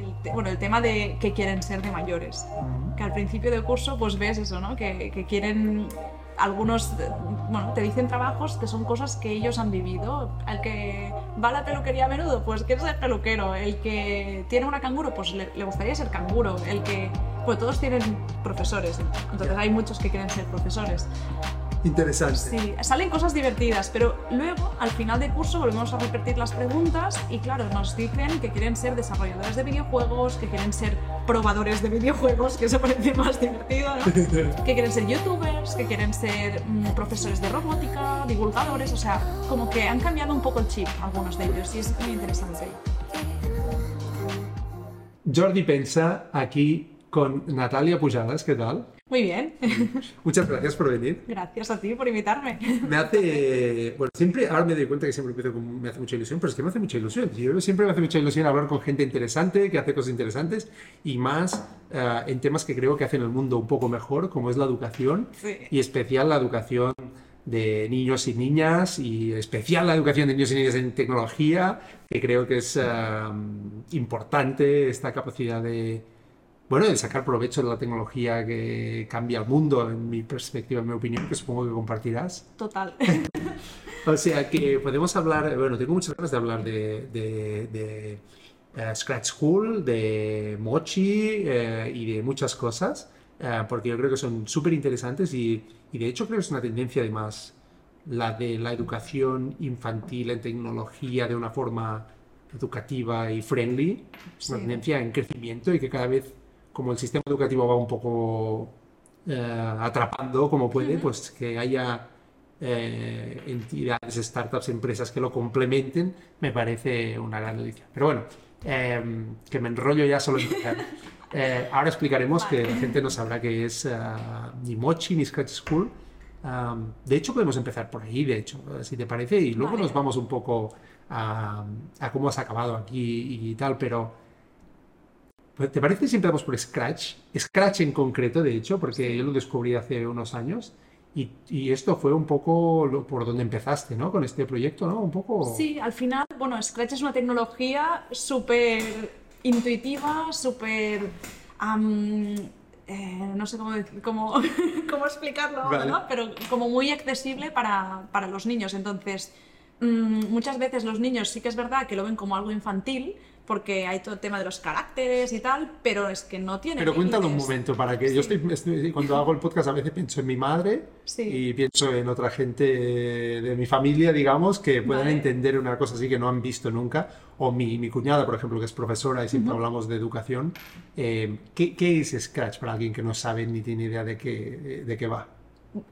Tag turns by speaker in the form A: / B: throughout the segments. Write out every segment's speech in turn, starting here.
A: el, bueno, el tema de que quieren ser de mayores. Que al principio del curso pues ves eso, ¿no? Que, que quieren algunos, bueno, te dicen trabajos que son cosas que ellos han vivido. El que va a la peluquería a menudo, pues quiere ser peluquero. El que tiene una canguro, pues le, le gustaría ser canguro. El que, pues todos tienen profesores. Entonces hay muchos que quieren ser profesores.
B: Interesante.
A: Sí, salen cosas divertidas, pero luego al final del curso volvemos a repetir las preguntas y claro, nos dicen que quieren ser desarrolladores de videojuegos, que quieren ser probadores de videojuegos, que eso parece más divertido, ¿no? que quieren ser youtubers, que quieren ser mm, profesores de robótica, divulgadores, o sea, como que han cambiado un poco el chip algunos de ellos y es muy interesante.
B: Jordi Pensa aquí con Natalia Pujadas, ¿qué tal?
A: Muy bien,
B: Muchas gracias por venir.
A: gracias a ti por invitarme.
B: Me hace, bueno, siempre, ahora me doy cuenta que siempre empiezo con, me hace mucha ilusión, pero es que me hace mucha ilusión. Yo siempre me hace mucha ilusión hablar con gente interesante, que hace cosas interesantes y más eh, en temas que creo que hacen el mundo un poco mejor, como es la educación
A: Sí.
B: y especial la educación de niños y niñas y especial la educación de niños y niñas en tecnología, que creo que es eh, importante esta capacidad de, bueno, de sacar provecho de la tecnología que cambia el mundo, en mi perspectiva, en mi opinión, que supongo que compartirás.
A: Total.
B: O sea que podemos hablar, bueno, tengo muchas ganas de hablar de, de- de, eh, Scratch School, de Mochi eh, y de muchas cosas, eh, porque yo creo que son súper interesantes y, y de hecho creo que es una tendencia además la de la educación infantil en tecnología de una forma educativa y friendly, es una
A: Sí.
B: tendencia en crecimiento y que cada vez como el sistema educativo va un poco eh, atrapando como puede, pues que haya eh, entidades, startups, empresas que lo complementen, me parece una gran noticia. Pero bueno, eh, que me enrollo ya solo en empezar. Eh, ahora explicaremos que la gente no sabrá qué es eh, ni Mochi ni Scratch School. Um, de hecho, podemos empezar por ahí, de hecho, si te parece, y luego
A: Vale.
B: nos vamos un poco a, a cómo has acabado aquí y tal, pero ¿te parece si empezamos por Scratch? Scratch en concreto, de hecho, porque yo lo descubrí hace unos años y, y esto fue un poco lo- por donde empezaste, ¿no? Con este proyecto, ¿no? Un poco...
A: Sí, al final, bueno, Scratch es una tecnología súper intuitiva, súper... am, eh, no sé cómo, cómo, cómo explicarlo,
B: Vale.
A: ¿no? pero como muy accesible para, para los niños. Entonces, mm, muchas veces los niños sí que es verdad que lo ven como algo infantil, porque hay todo el tema de los caracteres y tal, pero es que no tiene
B: Pero cuéntalo un momento, para que yo
A: Sí.
B: estoy, estoy- cuando hago el podcast a veces pienso en mi madre
A: Sí.
B: y pienso en otra gente de mi familia, digamos, que puedan
A: Vale.
B: entender una cosa así que no han visto nunca. O mi, mi cuñada, por ejemplo, que es profesora y siempre hablamos de educación. Eh, ¿qué, qué es Scratch para alguien que no sabe ni tiene idea de qué, de qué va?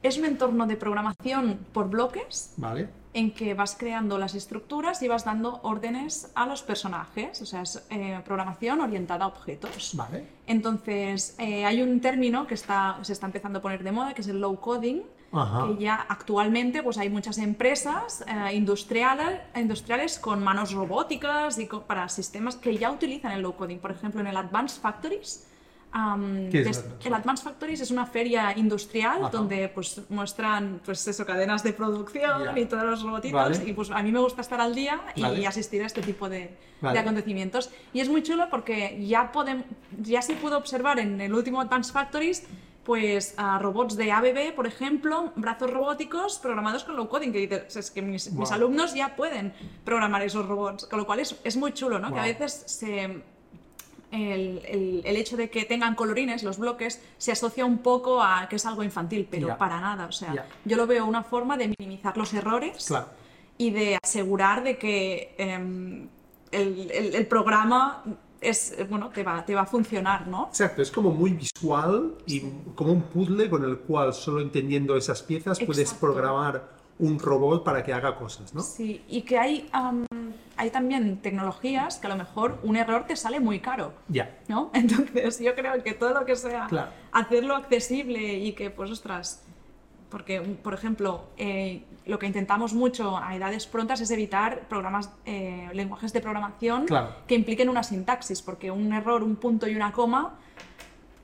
A: Es un entorno de programación por bloques
B: ¿Vale?
A: En que vas creando las estructuras y vas dando órdenes a los personajes, o sea, es eh, programación orientada a objetos.
B: ¿Vale?
A: Entonces, eh, hay un término que está, se está empezando a poner de moda, que es el low coding,
B: Ajá.
A: que ya actualmente pues, hay muchas empresas eh, industriales, industriales con manos robóticas y co- para sistemas que ya utilizan el low coding. Por ejemplo, en el Advanced Factories. Am,
B: ¿Qué es el Advanced
A: Factories es una feria industrial
B: Ajá.
A: donde pues, muestran pues, eso, cadenas de producción
B: Ya.
A: y todos los robotitos.
B: Vale.
A: Y pues a mí me gusta estar al día y
B: Vale.
A: asistir a este tipo de,
B: Vale.
A: de acontecimientos. Y es muy chulo porque ya, podem- ya se pudo observar en el último Advanced Factories pues a robots de ABB, por ejemplo, brazos robóticos programados con low coding, que dices, es que mis, mis
B: Wow.
A: alumnos ya pueden programar esos robots, con lo cual es, es muy chulo, ¿no? Que a
B: Wow.
A: veces se, el, el- el hecho de que tengan colorines los bloques se asocia un poco a que es algo infantil, pero
B: Ya.
A: para nada. O sea,
B: Ya.
A: yo lo veo una forma de minimizar los errores
B: Claro.
A: y de asegurar de que em, el, el- programa es, eh, bueno, te va, te va a funcionar, ¿no?
B: Exacto, es como muy visual y como un puzzle con el cual solo entendiendo esas piezas puedes
A: Exacto.
B: programar un robot para que haga cosas, ¿no?
A: Sí, y que hay, am, hay también tecnologías que a lo mejor un error te sale muy caro.
B: Ya.
A: ¿no? Entonces yo creo que todo lo que sea
B: Claro.
A: hacerlo accesible y que, pues, ostras, porque, por ejemplo, eh, lo que intentamos mucho a edades prontas es evitar programas, eh, lenguajes de programación
B: Claro.
A: que impliquen una sintaxis, porque un error, un punto y una coma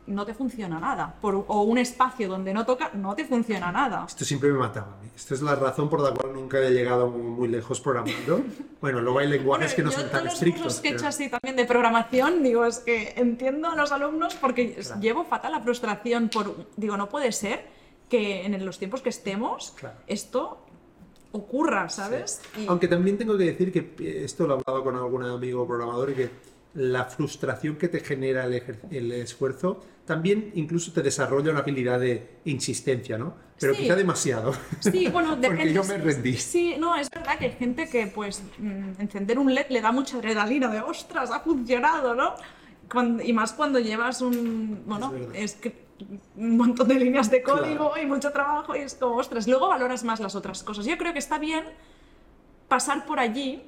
A: no te funciona nada. Por- o un espacio donde no toca, no te funciona nada.
B: Esto siempre me mataba a mí. Esta es la razón por la cual nunca he llegado muy lejos programando. Bueno, luego hay lenguajes que no
A: yo
B: son tan
A: los
B: estrictos.
A: cursos que he
B: pero-
A: hecho así también de programación, digo, es que entiendo a los alumnos porque
B: Claro.
A: llevo fatal la frustración por, digo, no puede ser que en los tiempos que estemos
B: Claro.
A: esto ocurra, ¿sabes? Y-
B: Aunque también tengo que decir que esto lo he hablado con algún amigo programador y que la frustración que te genera el, esfuerzo también incluso te desarrolla una habilidad de insistencia, ¿no? Pero
A: Sí.
B: quizá demasiado.
A: Sí, bueno,
B: Porque yo me rendí.
A: Sí, no, es verdad que hay gente que, pues, mm, encender un LED le da mucha adrenalina de ostras, ha funcionado, ¿no? Cuando- y más cuando llevas un. Bueno,
B: Es verdad.
A: es, que un montón de líneas de código
B: Claro.
A: y mucho trabajo y es como, ostras, luego valoras más las otras cosas. Yo creo que está bien pasar por allí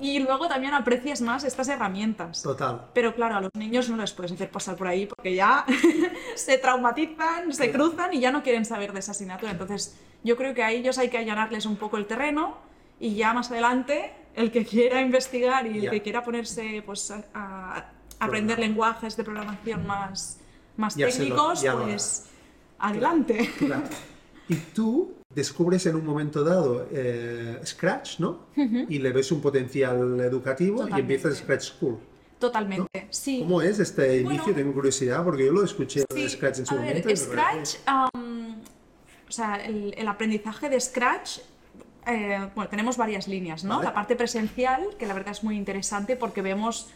A: y luego también aprecias más estas herramientas.
B: Total.
A: Pero claro, a los niños no les puedes hacer pasar por ahí porque ya se traumatizan, se cruzan y ya no quieren saber de esa asignatura. Entonces, yo creo que a ellos hay que allanarles un poco el terreno y ya más adelante, el que quiera investigar y el que quiera ponerse pues, a, a aprender lenguajes de programación más, más
B: Ya lo-
A: técnicos,
B: lo
A: pues adelante.
B: Claro. Y tú descubres en un momento dado eh, Scratch, ¿no? Y le ves un potencial educativo y empiezas Scratch School.
A: Totalmente, sí.
B: ¿Cómo es este inicio?
A: Bueno.
B: Tengo curiosidad porque yo lo escuché de Scratch en su
A: a
B: momento.
A: Scratch, o sea, el, el aprendizaje de Scratch, eh, bueno, tenemos varias líneas, ¿no?
B: Vale.
A: La parte presencial, que la verdad es muy interesante porque vemos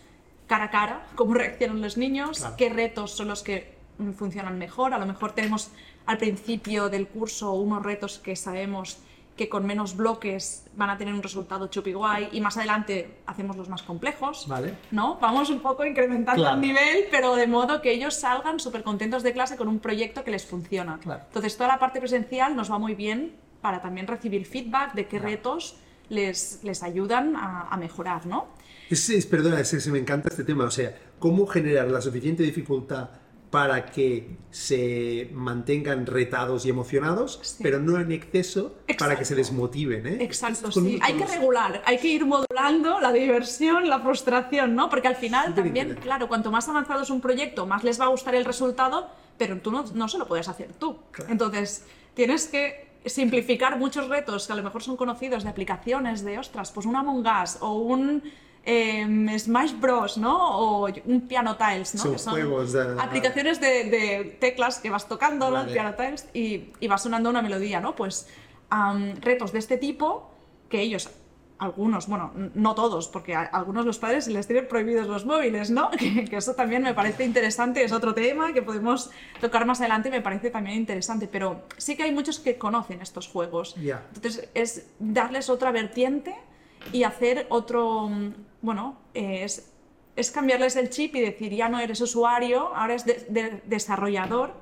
A: cara a cara cómo reaccionan los niños,
B: Claro.
A: qué retos son los que funcionan mejor. A lo mejor tenemos al principio del curso unos retos que sabemos que con menos bloques van a tener un resultado chupi guay y más adelante hacemos los más complejos.
B: Vale.
A: ¿no? Vamos un poco incrementando
B: Claro.
A: el nivel, pero de modo que ellos salgan súper contentos de clase con un proyecto que les funciona.
B: Claro.
A: Entonces, toda la parte presencial nos va muy bien para también recibir feedback de qué retos les, les ayudan a, a mejorar, ¿no?
B: Es, es- perdona, es, es- me encanta este tema. O sea, cómo generar la suficiente dificultad para que se mantengan retados y emocionados,
A: Sí.
B: pero no en exceso para que se desmotiven. ¿eh?
A: Exacto,
B: Con-
A: sí. Hay que regular, hay que ir modulando la diversión, la frustración, ¿no? Porque al final
B: Súper
A: también, claro, cuanto más avanzado es un proyecto, más les va a gustar el resultado, pero tú no, no se lo puedes hacer tú.
B: Claro.
A: Entonces, tienes que simplificar muchos retos que a lo mejor son conocidos de aplicaciones, de, ostras, pues un Among Us o un em, Smash Bros, ¿no? O un Piano Tiles, ¿no?
B: Son
A: Que
B: juegos de-
A: aplicaciones de, de teclas que vas tocando, ¿no? Piano Tiles, y, y va sonando una melodía, ¿no? Pues retos de este tipo que ellos, algunos, bueno, no todos, porque a algunos los padres les tienen prohibidos los móviles, ¿no? Que, que eso también me parece interesante, es otro tema que podemos tocar más adelante, me parece también interesante, pero sí que hay muchos que conocen estos juegos.
B: Ya.
A: Entonces es darles otra vertiente y hacer otro, bueno, eh, es, es cambiarles el chip y decir, ya no eres usuario, ahora es de- de- desarrollador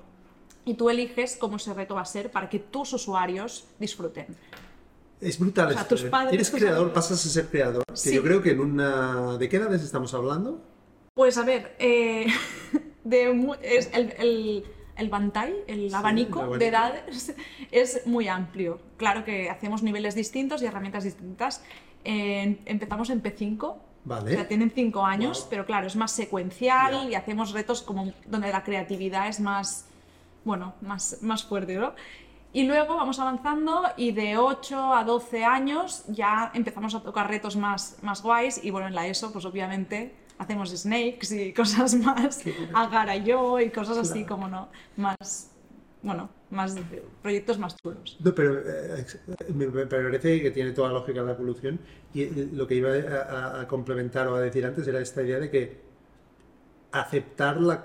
A: y tú eliges cómo ese reto va a ser para que tus usuarios disfruten.
B: Es brutal.
A: O sea, tus
B: ¿eh?
A: padres,
B: Eres
A: tus
B: creador,
A: amigos.
B: pasas a ser creador. Que yo creo que en una... ¿De qué edades estamos hablando?
A: Pues a ver, eh, de es el, el, el ventall, el abanico,
B: el abanico.
A: de edades es muy amplio. Claro que hacemos niveles distintos y herramientas distintas. En- empezamos en P5,
B: Vale.
A: o sea, tienen 5 años,
B: Wow.
A: pero claro, es más secuencial y hacemos retos como donde la creatividad es más, bueno, más, más fuerte, ¿no? Y luego vamos avanzando y de 8 a 12 años ya empezamos a tocar retos más, más guays y bueno, en la ESO pues obviamente hacemos snakes y cosas más, agar yo y cosas así como no, más, bueno, más proyectos más chulos.
B: No, pero eh, me, me parece que tiene toda la lógica la evolución. Y eh, lo que iba a, a- a complementar o a decir antes era esta idea de que aceptar la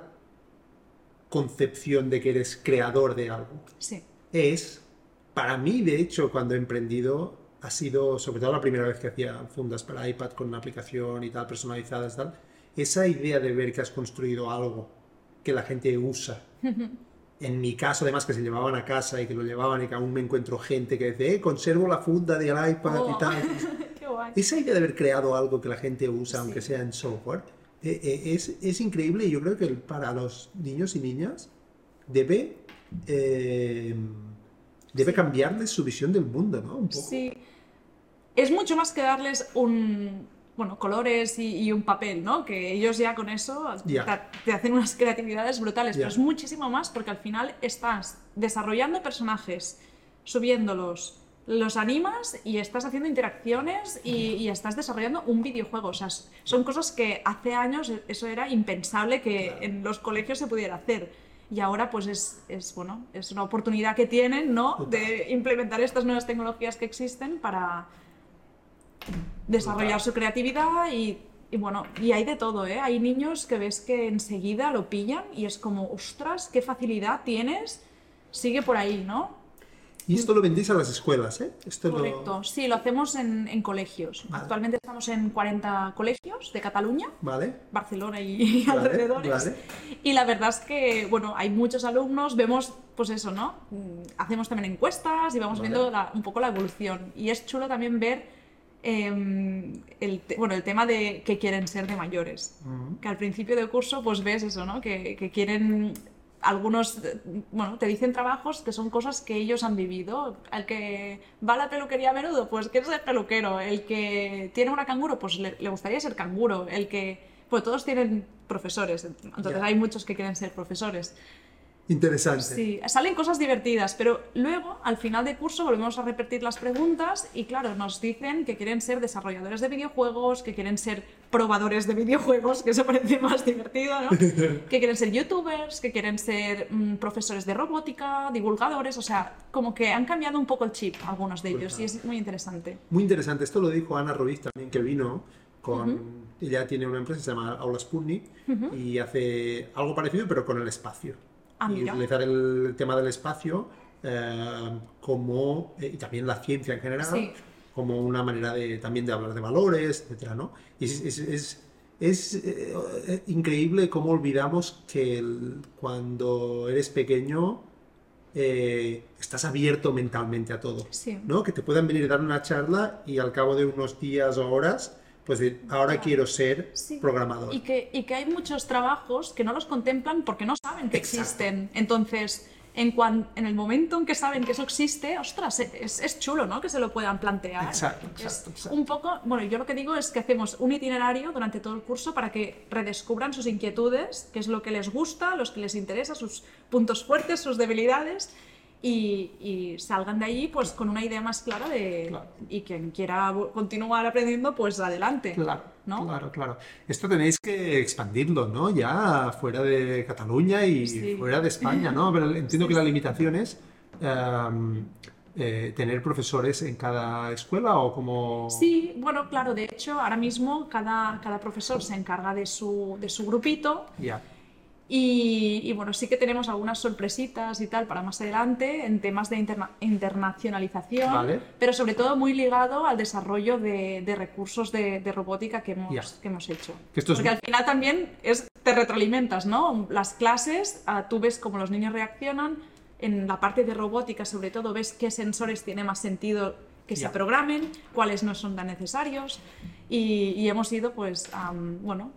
B: concepción de que eres creador de algo
A: Sí,
B: es, para mí, de hecho, cuando he emprendido, ha sido, sobre todo la primera vez que hacía fundas para iPad con una aplicación y tal, personalizadas y tal, esa idea de ver que has construido algo que la gente usa. En mi caso, además, que se llevaban a casa y que lo llevaban y que aún me encuentro gente que dice, eh, conservo la funda del iPad
A: Oh.
B: y tal.
A: qué guay.
B: Esa idea de haber creado algo que la gente usa,
A: Sí.
B: aunque sea en software, eh, eh, es, es increíble y yo creo que para los niños y niñas debe, eh, debe cambiarles su visión del mundo, ¿no? Un poco.
A: Sí. Es mucho más que darles un, bueno, colores y, y un papel, ¿no? Que ellos ya con eso
B: Ya.
A: te, hacen unas creatividades brutales, pero es muchísimo más porque al final estás desarrollando personajes, subiéndolos, los animas y estás haciendo interacciones y, y estás desarrollando un videojuego. O sea, son cosas que hace años eso era impensable que en los colegios se pudiera hacer. Y ahora pues es, es, bueno, es una oportunidad que tienen, ¿no? De implementar estas nuevas tecnologías que existen para desarrollar su creatividad y, y bueno, y hay de todo, ¿eh? Hay niños que ves que enseguida lo pillan y es como, ostras, qué facilidad tienes, sigue por ahí, ¿no?
B: Y esto lo vendéis a las escuelas, ¿eh? Esto lo-
A: Correcto, sí, lo hacemos en, en colegios.
B: Vale.
A: Actualmente estamos en 40 colegios de Cataluña,
B: ¿Vale?
A: Barcelona y
B: Vale,
A: alrededores. Y la verdad es que, bueno, hay muchos alumnos, vemos, pues eso, ¿no? Mm, Hacemos también encuestas y vamos viendo la- un poco la evolución. Y es chulo también ver em, el, bueno, el tema de que quieren ser de mayores. Que al principio del curso, pues ves eso, ¿no? Que, que quieren algunos, eh, bueno, te dicen trabajos que son cosas que ellos han vivido. El que va a la peluquería a menudo, pues quiere ser peluquero. El que tiene una canguro, pues le, le gustaría ser canguro. El que, pues todos tienen profesores, entonces hay muchos que quieren ser profesores.
B: Interesante.
A: Sí, salen cosas divertidas, pero luego al final del curso volvemos a repetir las preguntas y claro, nos dicen que quieren ser desarrolladores de videojuegos, que quieren ser probadores de videojuegos, que eso parece más divertido, ¿no? que quieren ser youtubers, que quieren ser mm, profesores de robótica, divulgadores, o sea, como que han cambiado un poco el chip algunos de ellos y es muy interesante.
B: Muy interesante. Esto lo dijo Ana Ruiz también, que vino con... Ella tiene una empresa que se llama Aula Sputnik y hace algo parecido, pero con el espacio.
A: Ah,
B: y
A: mira.
B: utilizar el tema del espacio eh, como... eh, y también la ciencia en general,
A: Sí.
B: como una manera de, también de hablar de valores, etcétera, ¿no? Y es, es- es- es, eh, increíble cómo olvidamos que el- cuando eres pequeño estás abierto mentalmente a todo.
A: Sí.
B: ¿no? Que te puedan venir a dar una charla y al cabo de unos días o horas, pues de, ahora quiero ser
A: Sí.
B: programador.
A: Y que, y que hay muchos trabajos que no los contemplan porque no saben que
B: Exacto.
A: existen. Entonces, en, cuan- en el momento en que saben que eso existe, ostras, es, es chulo, ¿no? Que se lo puedan plantear.
B: Exacto, exacto, exacto.
A: Un poco, bueno, yo lo que digo es que hacemos un itinerario durante todo el curso para que redescubran sus inquietudes, qué es lo que les gusta, los que les interesa, sus puntos fuertes, sus debilidades. Y, y salgan de ahí pues con una idea más clara de
B: Claro.
A: y quien quiera continuar aprendiendo pues adelante
B: Claro,
A: ¿no?
B: claro, claro. Esto tenéis que expandirlo, ¿no? Ya fuera de Cataluña y
A: Sí.
B: fuera de España, ¿no? Pero entiendo que la limitación es eh, tener profesores en cada escuela o como...
A: Sí, bueno, claro, de hecho, ahora mismo cada, cada profesor se encarga de su, de su grupito
B: Ya,
A: y, y, bueno, sí que tenemos algunas sorpresitas y tal para más adelante en temas de interna- internacionalización,
B: Vale.
A: pero sobre todo muy ligado al desarrollo de, de recursos de, de robótica que hemos,
B: Ya.
A: que hemos hecho.
B: Que esto es-
A: Porque al final también es, te retroalimentas, ¿no? Las clases, ah, tú ves cómo los niños reaccionan, en la parte de robótica sobre todo ves qué sensores tiene más sentido que se
B: Ya.
A: programen, cuáles no son tan necesarios y, y hemos ido pues, am, bueno,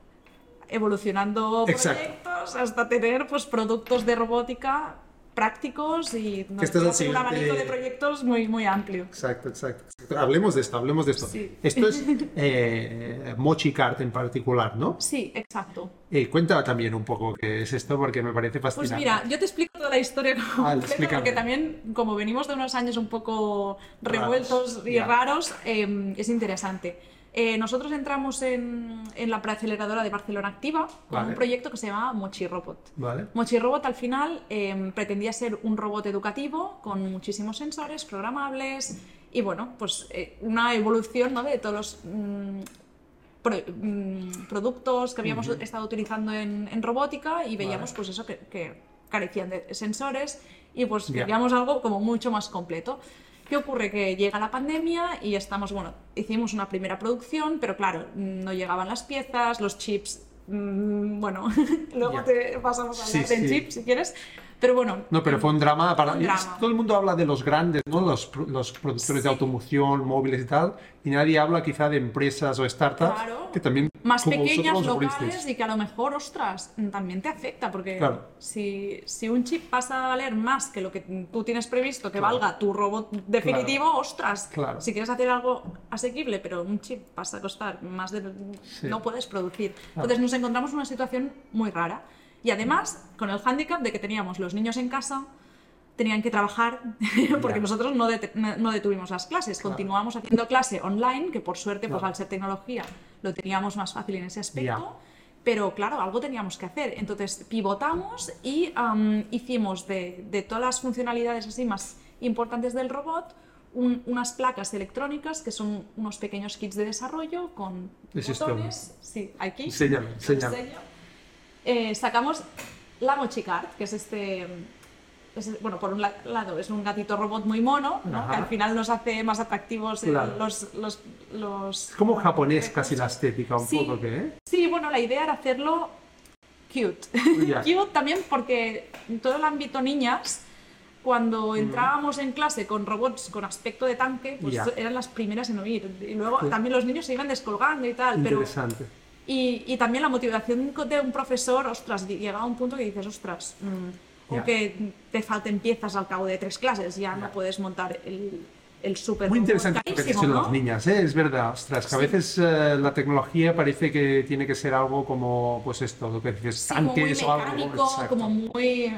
A: evolucionando
B: Exacto.
A: proyectos hasta tener pues productos de robótica prácticos y nos
B: este es
A: un abanico de proyectos muy, muy amplio.
B: exacto, exacto. exacto. Hablemos de esto, hablemos de esto.
A: Sí.
B: Esto es eh, Mochi Kart en particular, ¿no?
A: Sí, exacto.
B: Eh, cuenta también un poco qué es esto porque me parece
A: Pues
B: fascinante.
A: mira, yo te explico toda la historia completa,
B: Vale, explícame.
A: porque también, como venimos de unos años un poco revueltos
B: Raros,
A: y
B: ya.
A: raros, eh, es interesante. Eh, nosotros entramos en, en la preaceleradora de Barcelona Activa con
B: Vale.
A: un proyecto que se llama Mochi Robot.
B: Vale.
A: Mochi Robot al final eh, pretendía ser un robot educativo con muchísimos sensores programables y bueno, pues eh, una evolución ¿no? de todos los mm, pro- mm, productos que habíamos estado utilizando en, en robótica y veíamos
B: Vale.
A: pues eso que, que carecían de sensores y pues queríamos algo como mucho más completo. ¿Qué ocurre? Que llega la pandemia y estamos, bueno, hicimos una primera producción, pero claro, no llegaban las piezas, los chips, mm, bueno, luego te pasamos a
B: Sí,
A: hablar de
B: sí.
A: chips si quieres, Pero bueno.
B: No, pero fue un drama. Para,
A: un drama.
B: Todo el mundo habla de los grandes, ¿no? Los, los productores de automoción, móviles y tal, y nadie habla quizá de empresas o startups
A: Claro.
B: que también.
A: más pequeñas, locales y que a lo mejor, ostras, también te afecta, porque
B: Claro.
A: si, si un chip pasa a valer más que lo que tú tienes previsto que
B: Claro.
A: valga tu robot definitivo, ostras,
B: Claro.
A: si quieres hacer algo asequible, pero un chip pasa a costar más de...
B: Sí.
A: no puedes producir. Entonces nos encontramos en una situación muy rara. Y además, con el hándicap de que teníamos los niños en casa, tenían que trabajar porque
B: Ya.
A: nosotros no, det- no- detuvimos las clases, continuamos haciendo clase online, que por suerte, pues
B: Claro.
A: al ser tecnología, lo teníamos más fácil en ese aspecto.
B: Ya.
A: Pero claro, algo teníamos que hacer. Entonces pivotamos y am, hicimos de, de todas las funcionalidades así más importantes del robot un- unas placas electrónicas que son unos pequeños kits de desarrollo con botones. Sí, aquí.
B: Enséñame, enséñame.
A: Eh, sacamos la Mochicart, que es este. es- bueno, por un la- lado es un gatito robot muy mono, que al final nos hace más atractivos eh,
B: Claro.
A: los, los, los.
B: Es como japonés casi la estética, un
A: Sí.
B: poco, ¿qué? ¿eh?
A: Sí, bueno, la idea era hacerlo cute.
B: Ya.
A: cute también porque en todo el ámbito niñas, cuando entrábamos en clase con robots con aspecto de tanque, pues eran las primeras en oír. Y luego
B: Sí.
A: también los niños se iban descolgando y tal, pero... Y, y también la motivación de un profesor, ostras, llega a un punto que dices, ostras, mm,
B: Ya.
A: aunque te falten piezas al cabo de tres clases, ya, no puedes montar el, el super
B: Muy interesante lo que dicen
A: ¿no?
B: las niñas, ¿eh? es verdad. Ostras, que a
A: Sí.
B: veces eh, la tecnología parece que tiene que ser algo como, pues esto, lo que dices,
A: Sí, como muy
B: tanques o algo.
A: mecánico, como muy...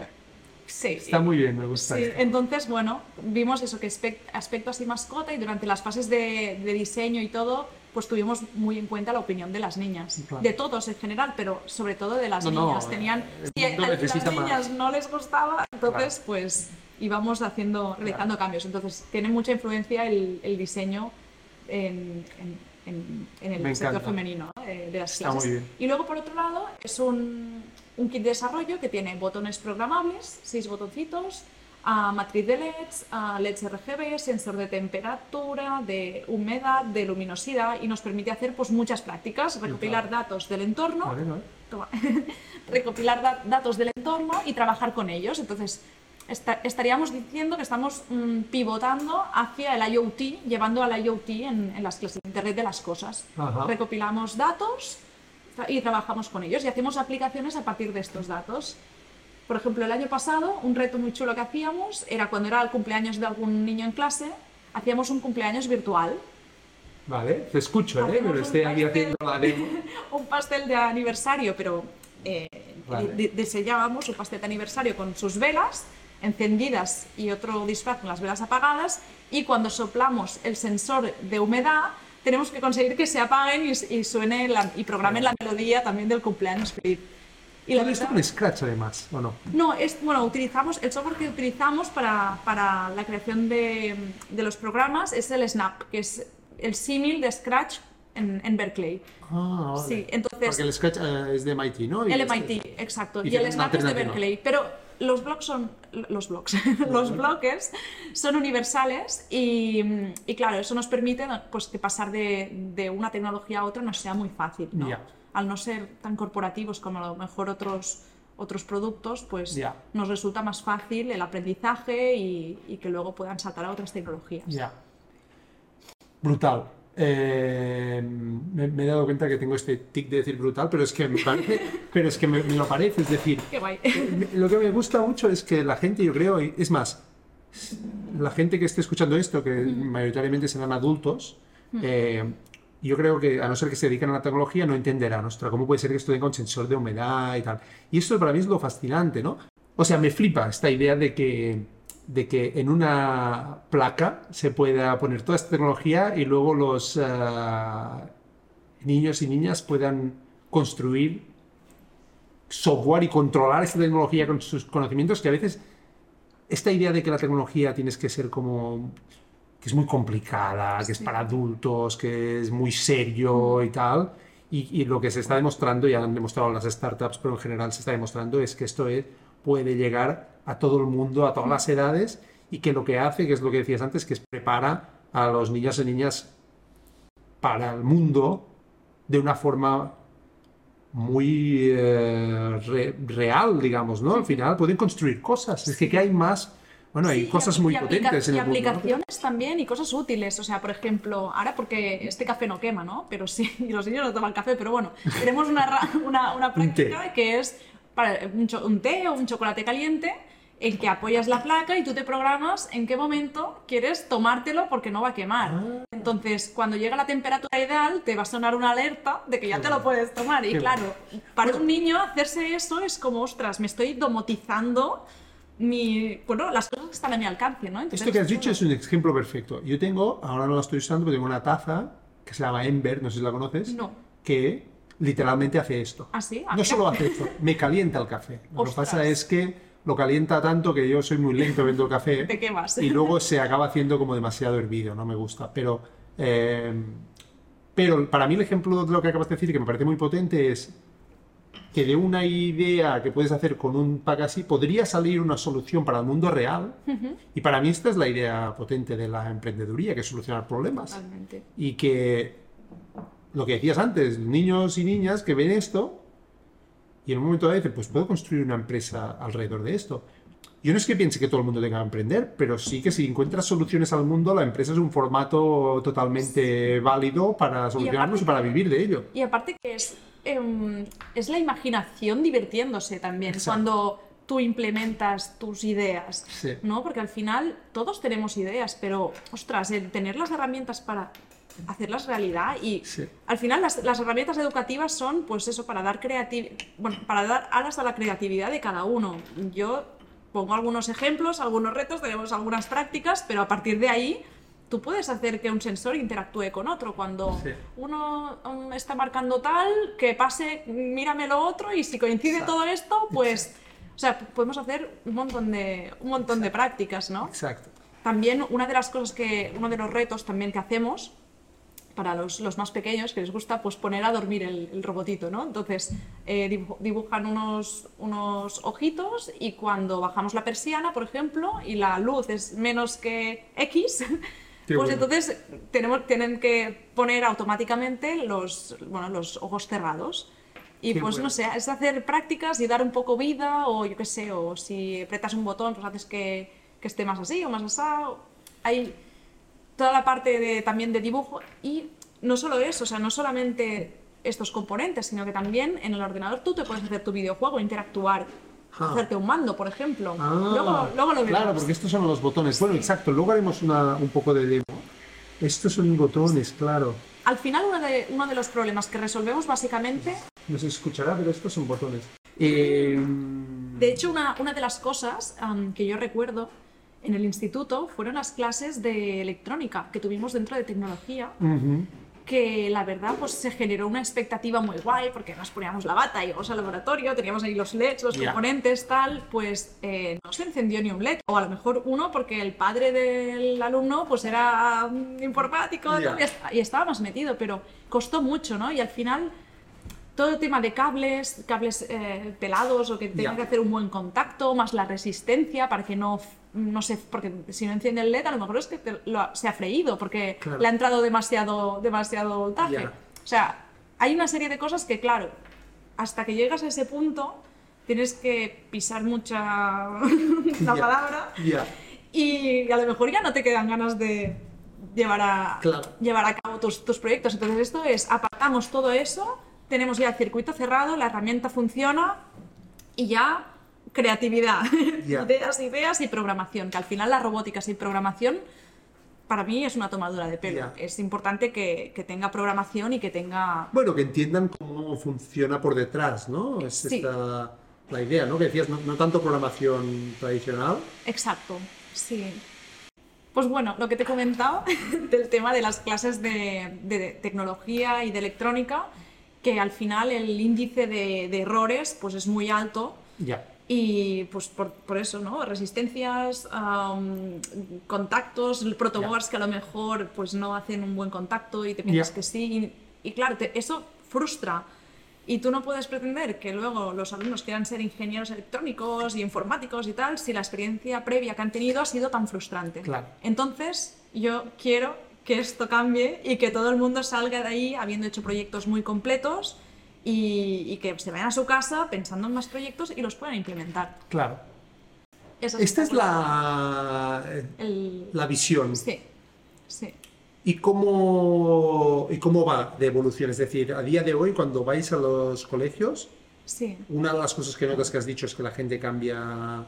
A: Sí.
B: Está muy bien, me gusta.
A: Sí,
B: esto.
A: entonces, bueno, vimos eso, que aspec- aspecto así mascota y durante las fases de, de diseño y todo, pues tuvimos muy en cuenta la opinión de las niñas.
B: Claro.
A: De todos en general, pero sobre todo de las
B: No, no,
A: niñas. Tenían,
B: el
A: si a las
B: más.
A: niñas no les gustaba, entonces pues íbamos haciendo, realizando cambios. Entonces tiene mucha influencia el, el diseño en, en- en- en el
B: Me
A: sector
B: encanta.
A: femenino ¿no? de, de las
B: Está
A: clases.
B: muy bien.
A: Y luego, por otro lado, es un, un kit de desarrollo que tiene botones programables, seis botoncitos, a matriz de LEDs, a LEDs RGB, sensor de temperatura, de humedad, de luminosidad y nos permite hacer pues, muchas prácticas, recopilar datos del entorno, toma, recopilar da- datos del entorno y trabajar con ellos. Entonces, esta- estaríamos diciendo que estamos mm, pivotando hacia el IoT, llevando al IoT en, en las clases de Internet de las cosas.
B: Ajá.
A: Recopilamos datos y trabajamos con ellos y hacemos aplicaciones a partir de estos datos. Por ejemplo, el año pasado, un reto muy chulo que hacíamos era cuando era el cumpleaños de algún niño en clase, hacíamos un cumpleaños virtual.
B: Vale, te escucho, ¿eh? Pero estoy aquí haciendo la demo.
A: un pastel de aniversario, pero eh,
B: Vale.
A: di- diseñábamos un pastel de aniversario con sus velas encendidas y otro disfraz con las velas apagadas y cuando soplamos el sensor de humedad tenemos que conseguir que se apaguen y, y suene la- y programen la melodía también del cumpleaños feliz. Y la
B: esto con Scratch además, ¿o no?
A: no, es, bueno, utilizamos, el software que utilizamos para, para la creación de, de los programas es el Snap, que es el símil de Scratch en, en Berkeley.
B: Ah, vale.
A: Sí, entonces-
B: Porque el Scratch eh, es de MIT, ¿no? Y
A: El
B: este-
A: MIT, exacto.
B: y
A: Y, el Snap es de. Berkeley. Pero los blogs son. Los blogs. los bloques son universales y, y claro, eso nos permite pues, que pasar de, de una tecnología a otra no sea muy fácil. ¿no?
B: Ya.
A: Al no ser tan corporativos como a lo mejor otros, otros productos, pues
B: Ya.
A: nos resulta más fácil el aprendizaje y, y que luego puedan saltar a otras tecnologías.
B: Ya. Brutal. Eh, me, me he dado cuenta que tengo este tic de decir brutal, pero es que me parece, pero es que me, me lo parece. Es decir,
A: Qué guay.
B: me- lo que me gusta mucho es que la gente, yo creo, es más, la gente que esté escuchando esto, que mayoritariamente serán adultos, eh, yo creo que a no ser que se dediquen a la tecnología, no entenderán, ostras, ¿cómo puede ser que tenga un sensor de humedad y tal? Y esto para mí es lo fascinante, ¿no? O sea, me flipa esta idea de que, de que en una placa se pueda poner toda esta tecnología y luego los ah, niños y niñas puedan construir software y controlar esta tecnología con sus conocimientos, que a veces esta idea de que la tecnología tienes que ser como que es muy complicada, que es para adultos, que es muy serio y tal. Y, y lo que se está demostrando, ya han demostrado las startups, pero en general se está demostrando, es que esto es- puede llegar a todo el mundo, a todas las edades, y que lo que hace, que es lo que decías antes, que es prepara a los niños y niñas para el mundo de una forma muy eh, re- real, digamos, ¿no? Al final pueden construir cosas. Es que, que hay más, bueno, hay
A: Sí,
B: cosas
A: y
B: muy potentes en
A: y
B: el mundo. ¿no?
A: aplicaciones también y cosas útiles. O sea, por ejemplo, ahora porque este café no quema, ¿no? Pero sí, y los niños no toman café, pero bueno, tenemos una, una, una práctica que es para un, té o un chocolate caliente en que apoyas la placa y tú te programas en qué momento quieres tomártelo porque no va a quemar.
B: Ah.
A: Entonces, cuando llega la temperatura ideal, te va a sonar una alerta de que ya te lo puedes tomar. Y
B: Qué
A: claro, para un niño hacerse eso es como, ostras, me estoy domotizando mi, bueno, las cosas que están a mi alcance, ¿no? Entonces,
B: Esto que has dicho es un ejemplo perfecto. Yo tengo, ahora no la estoy usando, pero tengo una taza que se llama Ember, no sé si la conoces,
A: No.
B: que literalmente hace esto.
A: ¿Ah, sí? Ah,
B: No solo hace esto, me calienta el café. Lo que pasa es que lo calienta tanto que yo soy muy lento viendo el café
A: Te quemas.
B: y luego se acaba haciendo como demasiado hervido, no me gusta. Pero, eh, pero para mí el ejemplo de lo que acabas de decir, que me parece muy potente, es que de una idea que puedes hacer con un pack así, podría salir una solución para el mundo real. Y para mí esta es la idea potente de la emprendeduría, que es solucionar problemas.
A: Totalmente.
B: Y que, lo que decías antes, niños y niñas que ven esto y en un momento dado dicen, pues puedo construir una empresa alrededor de esto. Yo no es que piense que todo el mundo tenga que emprender, pero sí que si encuentras soluciones al mundo, la empresa es un formato totalmente válido para solucionarlos y,
A: aparte
B: para vivir de ello.
A: Y aparte que es, em, es la imaginación divirtiéndose también
B: Exacto.
A: cuando tú implementas tus ideas,
B: Sí.
A: ¿no? Porque al final todos tenemos ideas, pero, ostras, el tener las herramientas para hacerlas realidad y
B: Sí.
A: al final las, las herramientas educativas son pues eso para dar bueno para dar alas a la creatividad de cada uno yo pongo algunos ejemplos algunos retos tenemos algunas prácticas pero a partir de ahí tú puedes hacer que un sensor interactúe con otro cuando
B: Sí.
A: uno um, está marcando tal que pase mírame lo otro y si coincide
B: Exacto.
A: todo esto pues o sea podemos hacer un montón de un montón de prácticas no
B: Exacto.
A: también una de las cosas que, uno de los retos también que hacemos para los, los más pequeños que les gusta pues poner a dormir el, el robotito, ¿no? Entonces eh, dibu- dibujan unos, unos ojitos y cuando bajamos la persiana, por ejemplo, y la luz es menos que X, pues
B: bueno.
A: entonces tenemos, tienen que poner automáticamente los, bueno, los ojos cerrados. Y
B: Qué
A: pues
B: bueno.
A: no sé, es hacer prácticas y dar un poco vida, o yo qué sé, o si apretas un botón, pues haces que, que esté más así o más asado. Hay toda la parte de, también de dibujo y no solo eso, o sea, no solamente estos componentes, sino que también en el ordenador tú te puedes hacer tu videojuego, interactuar,
B: Ah.
A: hacerte un mando, por ejemplo.
B: Ah,
A: luego, luego lo verás.
B: Claro, porque estos son los botones. Bueno, exacto. Luego haremos una- un poco de demo. Estos son botones, claro.
A: Al final uno de, uno de los problemas que resolvemos básicamente
B: No se escuchará, pero estos son botones. Eh,
A: De hecho, una, una de las cosas que yo recuerdo en el instituto fueron las clases de electrónica que tuvimos dentro de tecnología,
B: ujú.
A: Que la verdad pues se generó una expectativa muy guay porque nos poníamos la bata, íbamos al laboratorio, teníamos ahí los LEDs, los componentes, tal, pues eh, no se encendió ni un LED, o a lo mejor uno porque el padre del alumno pues era mm, informático tal, y, est- y estaba más metido, pero costó mucho, ¿no? Y al final todo el tema de cables, cables eh, pelados o que tengan
B: Ya.
A: que hacer un buen contacto, más la resistencia para que no, no se, porque si no enciende el LED a lo mejor es que te- lo ha- se ha freído porque
B: Claro.
A: le ha entrado demasiado, demasiado voltaje. O sea, hay una serie de cosas que claro, hasta que llegas a ese punto tienes que pisar mucha la palabra y a lo mejor ya no te quedan ganas de llevar a,
B: Claro.
A: llevar a cabo tus, tus proyectos. Entonces esto es, apartamos todo eso, tenemos ya el circuito cerrado, la herramienta funciona y ya creatividad, ideas, ideas y programación, que al final la robótica sin programación para mí es una tomadura de pelo. Es importante que, que tenga programación y que tenga...
B: Bueno, que entiendan cómo funciona por detrás, ¿no? Es
A: Sí.
B: esta la idea, ¿no? Que decías, no, no tanto programación tradicional.
A: Exacto, sí. Pues bueno, lo que te he comentado del tema de las clases de, de tecnología y de electrónica, que al final el índice de, de errores pues es muy alto
B: Ya.
A: Y pues por, por eso, ¿no? Resistencias, am, contactos, protoboards que a lo mejor pues no hacen un buen contacto y te piensas
B: Ya.
A: que sí. Y, y claro, te- eso frustra. Y tú no puedes pretender que luego los alumnos quieran ser ingenieros electrónicos y informáticos y tal si la experiencia previa que han tenido ha sido tan frustrante.
B: Claro.
A: Entonces, yo quiero que esto cambie y que todo el mundo salga de ahí habiendo hecho proyectos muy completos y, y que se vayan a su casa pensando en más proyectos y los puedan implementar.
B: Claro.
A: Eso
B: Esta es la,
A: El-
B: la visión.
A: Sí, sí.
B: ¿Y cómo, ¿Y cómo va de evolución? Es decir, a día de hoy, cuando vais a los colegios,
A: Sí,
B: una de las cosas que notas que has dicho es que la gente cambia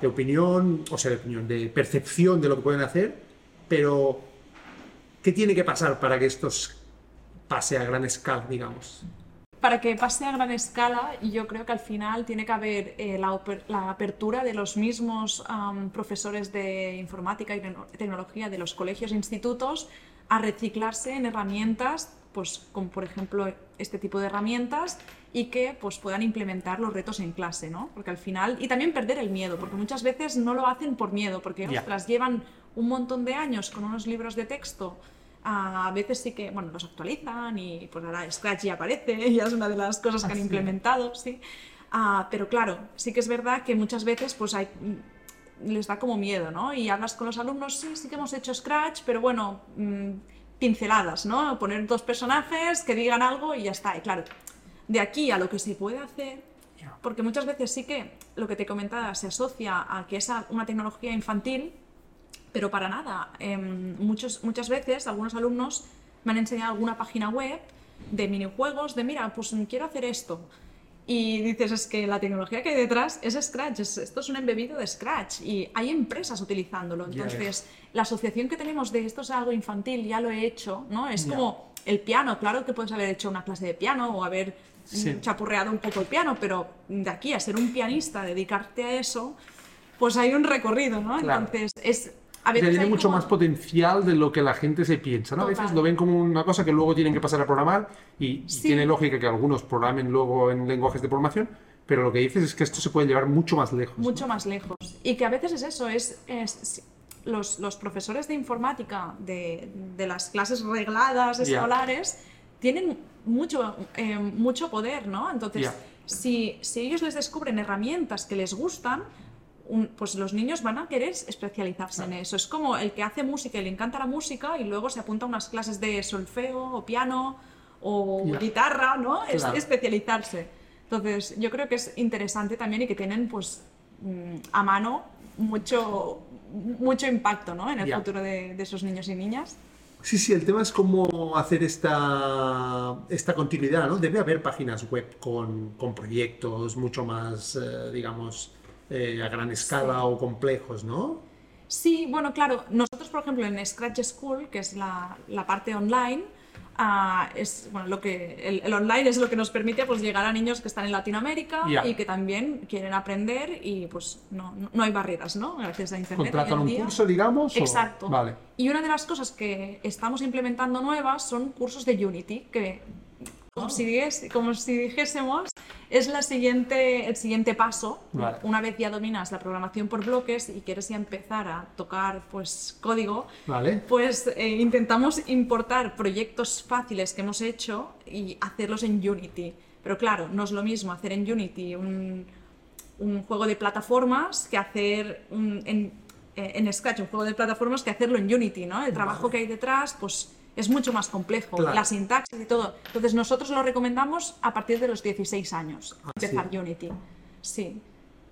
B: de opinión, o sea, de opinión, de percepción de lo que pueden hacer, pero ¿qué tiene que pasar para que esto pase a gran escala, digamos?
A: Para que pase a gran escala, yo creo que al final tiene que haber eh, la, apertura de los mismos profesores de informática y tecno- tecnología de los colegios e institutos a reciclarse en herramientas, pues como por ejemplo este tipo de herramientas y que pues puedan implementar los retos en clase, ¿no? Porque al final y también perder el miedo, porque muchas veces no lo hacen por miedo, porque
B: Ya.
A: ostras, llevan un montón de años con unos libros de texto a veces sí que, bueno, los actualizan y pues ahora Scratch ya aparece, ya es una de las cosas que han
B: Ah,
A: implementado, sí. Ah, pero claro, sí que es verdad que muchas veces pues hay, mm, les da como miedo, ¿no? Y hablas con los alumnos, sí, sí que hemos hecho Scratch, pero bueno, mm, pinceladas, ¿no? Poner dos personajes que digan algo y ya está. Y claro, de aquí a lo que se puede hacer, porque muchas veces sí que lo que te comentaba se asocia a que es una tecnología infantil, pero para nada. Em, muchos, muchas veces algunos alumnos me han enseñado alguna página web de minijuegos, de mira, pues quiero hacer esto. Y dices, es que la tecnología que hay detrás es Scratch, es- esto es un embebido de Scratch y hay empresas utilizándolo. Entonces, la asociación que tenemos de esto es algo infantil, ya lo he hecho, ¿no? Es como el piano, claro que puedes haber hecho una clase de piano o haber mm,
B: Sí.
A: chapurreado un poco el piano, pero de aquí a ser un pianista, dedicarte a eso, pues hay un recorrido, ¿no?
B: Claro.
A: Entonces, es... A veces
B: tiene mucho
A: como-
B: más potencial de lo que la gente se piensa, ¿no? A veces lo ven como una cosa que luego tienen que pasar a programar y, y
A: Sí.
B: tiene lógica que algunos programen luego en lenguajes de programación, pero lo que dices es que esto se puede llevar mucho más lejos. ¿no?
A: mucho más lejos. Y que a veces es eso, es, es- los, los profesores de informática de, de las clases regladas escolares tienen mucho, eh, mucho poder, ¿no? Entonces,
B: Ya.
A: si, si ellos les descubren herramientas que les gustan, un- pues los niños van a querer especializarse en eso. Es como el que hace música y le encanta la música y luego se apunta a unas clases de solfeo o piano o guitarra, ¿no? Es especializarse. Entonces, yo creo que es interesante también y que tienen pues mm, a mano mucho, mucho impacto ¿no? en el futuro de, de esos niños y niñas.
B: Sí, sí, el tema es cómo hacer esta, esta continuidad, ¿no? Debe haber páginas web con, con proyectos mucho más, eh, digamos, eh, a gran escala o complejos, ¿no?
A: Sí, bueno, claro, nosotros, por ejemplo, en Scratch School, que es la, la parte online, ah, es, bueno, lo que, el, el online es lo que nos permite pues, llegar a niños que están en Latinoamérica y que también quieren aprender y pues no, no- no hay barreras, ¿no? Gracias a Internet.
B: Contratan un curso, digamos. o-
A: Exacto.
B: Vale.
A: Y una de las cosas que estamos implementando nuevas son cursos de Unity, que como,
B: Ah.
A: si, como si dijésemos, es la siguiente, el siguiente paso.
B: Vale.
A: Una vez ya dominas la programación por bloques y quieres ya empezar a tocar pues, código,
B: Vale.
A: pues eh, intentamos importar proyectos fáciles que hemos hecho y hacerlos en Unity. Pero claro, no es lo mismo hacer en Unity un, un juego de plataformas que hacer un- en, eh, en Scratch un juego de plataformas que hacerlo en Unity, ¿no? El trabajo que hay detrás, pues es mucho más complejo,
B: Claro.
A: la sintaxis y todo. Entonces nosotros lo recomendamos a partir de los 16 años,
B: Ah,
A: empezar
B: sí.
A: Unity. Sí.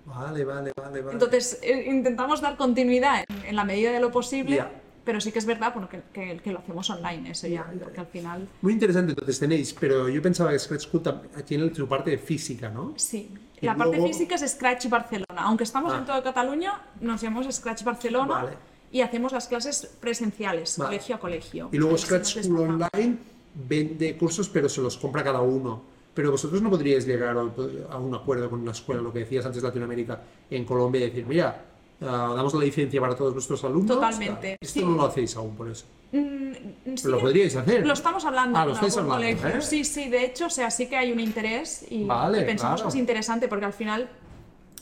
B: Vale, vale, vale, vale.
A: Entonces, eh, intentamos dar continuidad en, en la medida de lo posible, pero sí que es verdad bueno, que, que- que lo hacemos online, eso ya, porque al final,
B: Muy interesante, entonces tenéis, pero yo pensaba que Scratch School tiene su parte de física, ¿no?
A: sí.
B: Y
A: La parte física es Scratch Barcelona. Aunque estamos
B: Ah.
A: en toda Cataluña, nos llamamos Scratch Barcelona
B: Vale.
A: Y hacemos las clases presenciales,
B: Vale.
A: colegio a colegio.
B: Y luego Scratch School. Online vende cursos, pero se los compra cada uno. Pero vosotros no podríais llegar a- un acuerdo con una escuela, lo que decías antes Latinoamérica, en Colombia, y decir, mira, ah, damos la licencia para todos nuestros alumnos.
A: Totalmente,
B: Esto
A: sí.
B: no lo hacéis aún por eso.
A: Mm, sí,
B: lo podríais hacer.
A: Lo estamos hablando
B: Ah, lo estáis hablando,
A: colegio.
B: ¿eh?
A: Sí, sí, de hecho, o sea, sí que hay un interés y,
B: Vale,
A: y pensamos
B: claro.
A: que es interesante porque al final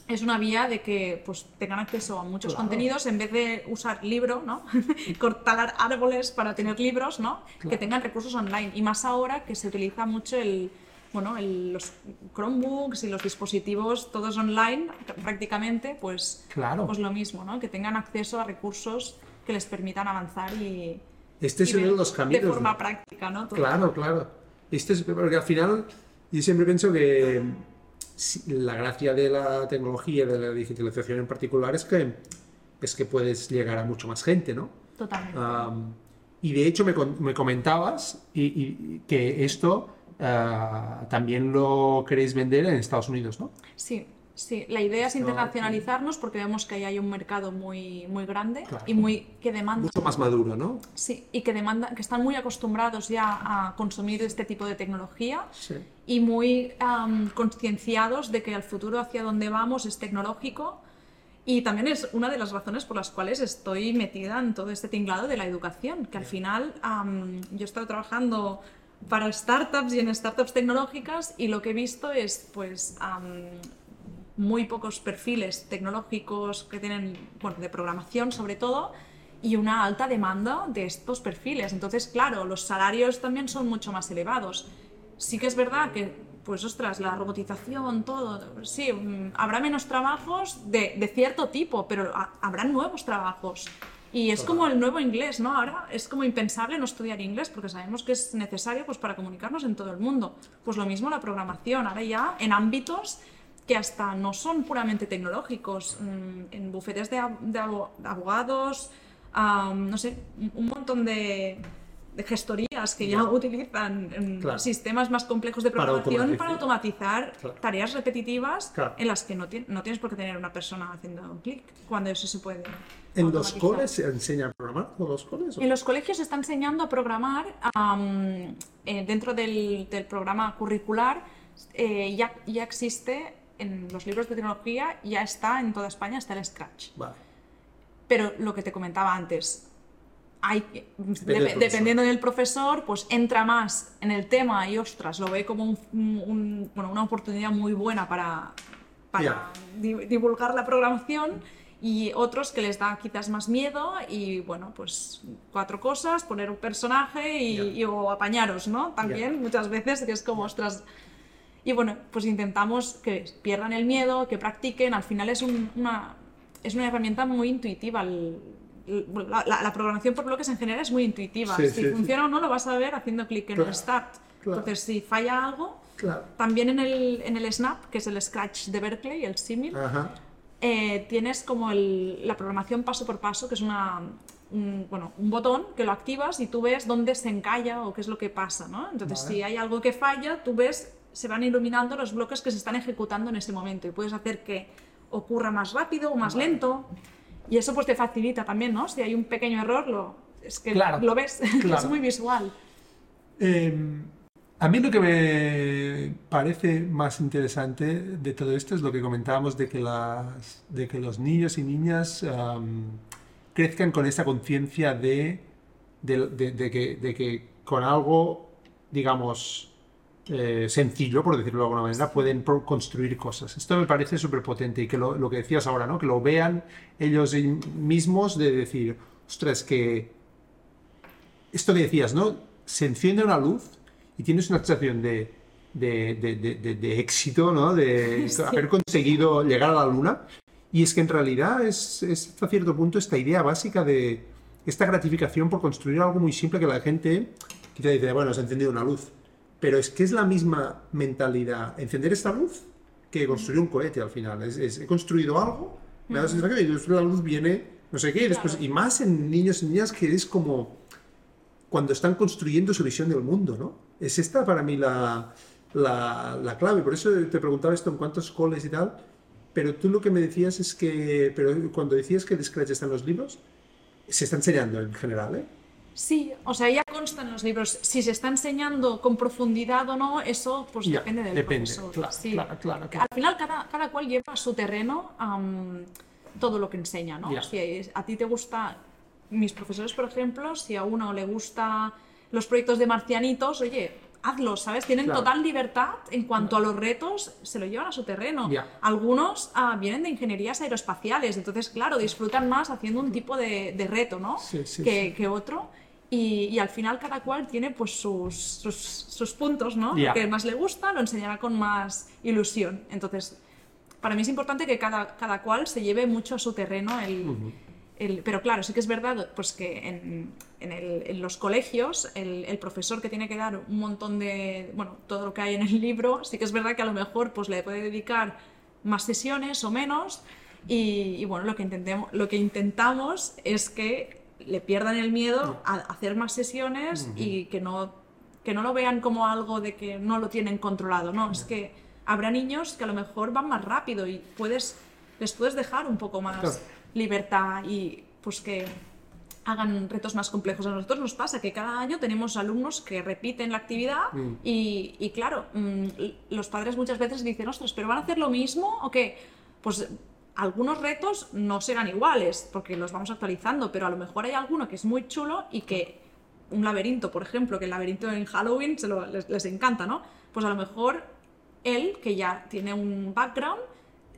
A: es una vía de que pues, tengan acceso a muchos
B: Claro.
A: contenidos en vez de usar libro, ¿no? Cortar árboles para tener libros, ¿no? Que tengan recursos online. Y más ahora que se utiliza mucho el, bueno, el- los Chromebooks y los dispositivos todos online prácticamente, pues,
B: Claro.
A: pues lo mismo, ¿no? Que tengan acceso a recursos que les permitan avanzar y,
B: Este es
A: y
B: uno
A: de,
B: de los caminos.
A: de forma
B: ¿no?
A: práctica, ¿no? Todo.
B: Claro, claro. Este es, porque al final Yo siempre pienso que la gracia de la tecnología, de la digitalización en particular, es que, es que puedes llegar a mucho más gente, ¿no?
A: Totalmente.
B: Y de hecho me, me comentabas y, y- que esto ah, también lo queréis vender en Estados Unidos, ¿no?
A: Sí, sí. La idea es
B: No,
A: internacionalizarnos porque vemos que ahí hay un mercado muy, muy grande
B: Claro.
A: y muy que demanda
B: Mucho más maduro, ¿no?
A: Sí, y que demanda, que están muy acostumbrados ya a consumir este tipo de tecnología
B: Sí.
A: y muy am, concienciados de que el futuro hacia donde vamos es tecnológico y también es una de las razones por las cuales estoy metida en todo este tinglado de la educación, que al final am, yo he estado trabajando para startups y en startups tecnológicas y lo que he visto es pues am, muy pocos perfiles tecnológicos que tienen, bueno, de programación sobre todo, y una alta demanda de estos perfiles. Entonces, claro, los salarios también son mucho más elevados. Sí que es verdad que, pues, ostras, la robotización, todo, sí, mm, habrá menos trabajos de, de cierto tipo, pero ha- habrá nuevos trabajos. Y es como el nuevo inglés, ¿no? Ahora es como impensable no estudiar inglés porque sabemos que es necesario pues, para comunicarnos en todo el mundo. Pues lo mismo la programación, ahora ya en ámbitos que hasta no son puramente tecnológicos, mm, en bufetes de, ab- de abo- de abogados, no sé, un- montón de, de gestorías que ya utilizan mm,
B: Claro.
A: sistemas más complejos de programación para automatizar
B: Claro.
A: tareas repetitivas
B: Claro.
A: en las que no, tien- no tienes por qué tener una persona haciendo un clic, cuando eso se puede.
B: ¿En los coles se enseña a programar? ¿En los coles? o?
A: En los colegios se está enseñando a programar am, eh, dentro del, del programa curricular. eh, ya, ya existe en los libros de tecnología, ya está en toda España, está el Scratch.
B: Vale.
A: Pero lo que te comentaba antes, hay,
B: del profesor.
A: dependiendo del profesor, pues entra más en el tema y ostras, lo ve como un- un- bueno, una oportunidad muy buena para, para di- divulgar la programación y otros que les da quizás más miedo y bueno, pues cuatro cosas, poner un personaje y, y- o apañaros, ¿no? También muchas veces es como, ostras, y bueno, pues intentamos que pierdan el miedo, que practiquen. Al final es, un- una, es una herramienta muy intuitiva. el- la, la- la programación por bloques en general es muy intuitiva.
B: Sí,
A: si
B: sí, sí.
A: funciona o no lo vas a ver haciendo clic en
B: Claro,
A: el Start.
B: claro.
A: Entonces, si falla algo,
B: Claro.
A: también en el, en el Snap, que es el Scratch de Berkeley, el símil, eh, tienes como el- la programación paso por paso, que es una, un, bueno, un botón que lo activas y tú ves dónde se encalla o qué es lo que pasa, ¿no? Entonces,
B: Vale.
A: si hay algo que falla, tú ves, se van iluminando los bloques que se están ejecutando en ese momento y puedes hacer que ocurra más rápido o más lento. Y eso pues te facilita también, ¿no? Si hay un pequeño error, lo, es que
B: Claro,
A: lo ves,
B: claro.
A: es muy visual.
B: Eh, a mí lo que me parece más interesante de todo esto es lo que comentábamos de que, las, de que los niños y niñas crezcan con esa conciencia de- de que, de que con algo, digamos, eh, sencillo, por decirlo de alguna manera, pueden construir cosas. Esto me parece súper potente y que lo, lo que decías ahora, ¿no? Que lo vean ellos mismos de decir, ostras, que esto que decías, ¿no? Se enciende una luz y tienes una sensación de, de, de- de- de- de éxito, ¿no? De
A: Sí.
B: haber conseguido llegar a la luna. Y es que en realidad es, es hasta cierto punto esta idea básica de esta gratificación por construir algo muy simple que la gente quizá dice, bueno, se ha encendido una luz. Pero es que es la misma mentalidad encender esta luz que construir un cohete al final. Es, es, he construido algo, me da la sensación y después la luz viene, no sé qué, y después, y más en niños y niñas que es como cuando están construyendo su visión del mundo, ¿no? Es esta para mí la, la, la clave. Por eso te preguntaba esto en cuántos coles y tal. Pero tú lo que me decías es que, pero cuando decías que el Scratch está en los libros, se está enseñando en general, ¿eh?
A: Sí, o sea, ya consta en los libros. Si se está enseñando con profundidad o no, eso pues
B: Ya,
A: depende del
B: depende,
A: profesor.
B: claro,
A: sí.
B: claro, claro,
A: Al
B: claro.
A: final, cada, cada cual lleva a su terreno am, todo lo que enseña, ¿no?
B: Ya.
A: Si a ti te gusta, mis profesores, por ejemplo, si a uno le gusta los proyectos de marcianitos, oye, hazlos, ¿sabes? Tienen
B: Claro.
A: total libertad en cuanto a los retos, se lo llevan a su terreno. Algunos ah, vienen de ingenierías aeroespaciales, entonces, claro, disfrutan más haciendo un tipo de, de reto, ¿no?
B: Sí, sí,
A: que, que otro. Y, y al final cada cual tiene pues sus, sus, sus puntos, ¿no?
B: Ya.
A: Lo que más le gusta lo enseñará con más ilusión. Entonces, para mí es importante que cada, cada cual se lleve mucho a su terreno el, el- pero claro, sí que es verdad pues que en, en el- en los colegios el, el profesor que tiene que dar un montón de, bueno, todo lo que hay en el libro, sí que es verdad que a lo mejor pues le puede dedicar más sesiones o menos y, y, bueno, lo que, intentemos, lo que intentamos es que le pierdan el miedo a hacer más sesiones y que no, que no lo vean como algo de que no lo tienen controlado, no, es que habrá niños que a lo mejor van más rápido y puedes, les puedes dejar un poco más
B: Claro.
A: libertad y pues que hagan retos más complejos. A nosotros nos pasa que cada año tenemos alumnos que repiten la actividad
B: Mm.
A: y, y claro, mm, los padres muchas veces dicen, ostras, ¿pero van a hacer lo mismo o qué? Pues algunos retos no serán iguales porque los vamos actualizando, pero a lo mejor hay alguno que es muy chulo y que un laberinto, por ejemplo, que el laberinto en Halloween se lo- les, les encanta, ¿no? Pues a lo mejor él, que ya tiene un background,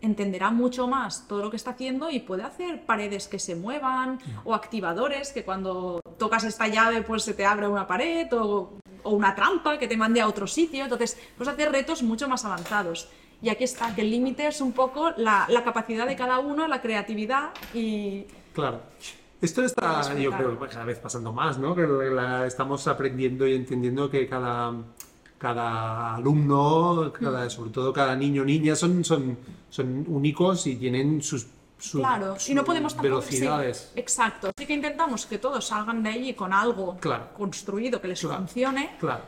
A: entenderá mucho más todo lo que está haciendo y puede hacer paredes que se muevan o activadores que cuando tocas esta llave pues se te abre una pared o, o una trampa que te mande a otro sitio. Entonces, puedes hacer retos mucho más avanzados. Y aquí está, que el límite es un poco la, la capacidad de cada uno, la creatividad y...
B: Claro. Esto está, yo creo, cada vez pasando más, ¿no? Que la- estamos aprendiendo y entendiendo que cada, cada alumno, cada,
A: Mm.
B: sobre todo cada niño o niña, son, son, son únicos y tienen sus, sus
A: Claro, y no podemos tampoco... sí,
B: velocidades.
A: exacto. Así que intentamos que todos salgan de allí con algo
B: Claro.
A: construido que les
B: Claro.
A: funcione
B: Claro.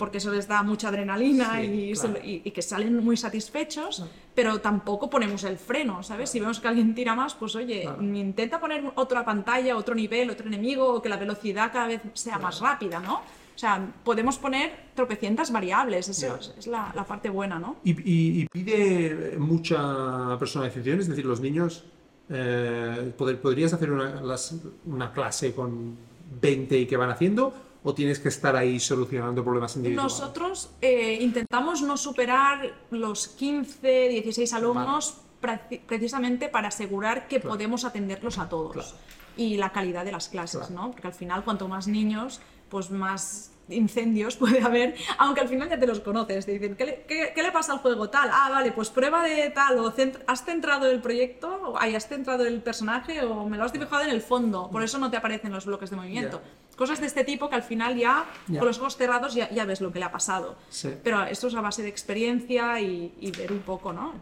A: Porque eso les da mucha adrenalina
B: Sí,
A: y, se-
B: claro.
A: y- y que salen muy satisfechos, pero tampoco ponemos el freno, ¿sabes? Si vemos que alguien tira más, pues oye,
B: Claro.
A: intenta poner otra pantalla, otro nivel, otro enemigo, o que la velocidad cada vez sea más rápida, ¿no? O sea, podemos poner tropecientas variables, eso es, es la, la parte buena, ¿no?
B: Y, y- y pide mucha personalización, es decir, los niños, eh, poder- ¿podrías hacer una, las- una clase con 20 y que van haciendo? ¿O tienes que estar ahí solucionando problemas individuales?
A: Nosotros eh, intentamos no superar los 15, 16 alumnos precisamente para asegurar que
B: Claro.
A: podemos atenderlos a todos.
B: Claro.
A: Y la calidad de las clases,
B: Claro.
A: ¿no? Porque al final, cuanto más niños, pues más incendios puede haber, aunque al final ya te los conoces. Te dicen, ¿qué le, qué- qué le pasa al juego? Tal, ah, vale, pues prueba de tal, o has centrado el proyecto, o ay, has centrado el personaje, o me lo has dibujado en el fondo, por eso no te aparecen los bloques de movimiento. Cosas de este tipo que al final ya,
B: Ya.
A: con los ojos cerrados, ya, ya ves lo que le ha pasado.
B: Sí.
A: Pero esto es a base de experiencia y, y ver un poco, ¿no?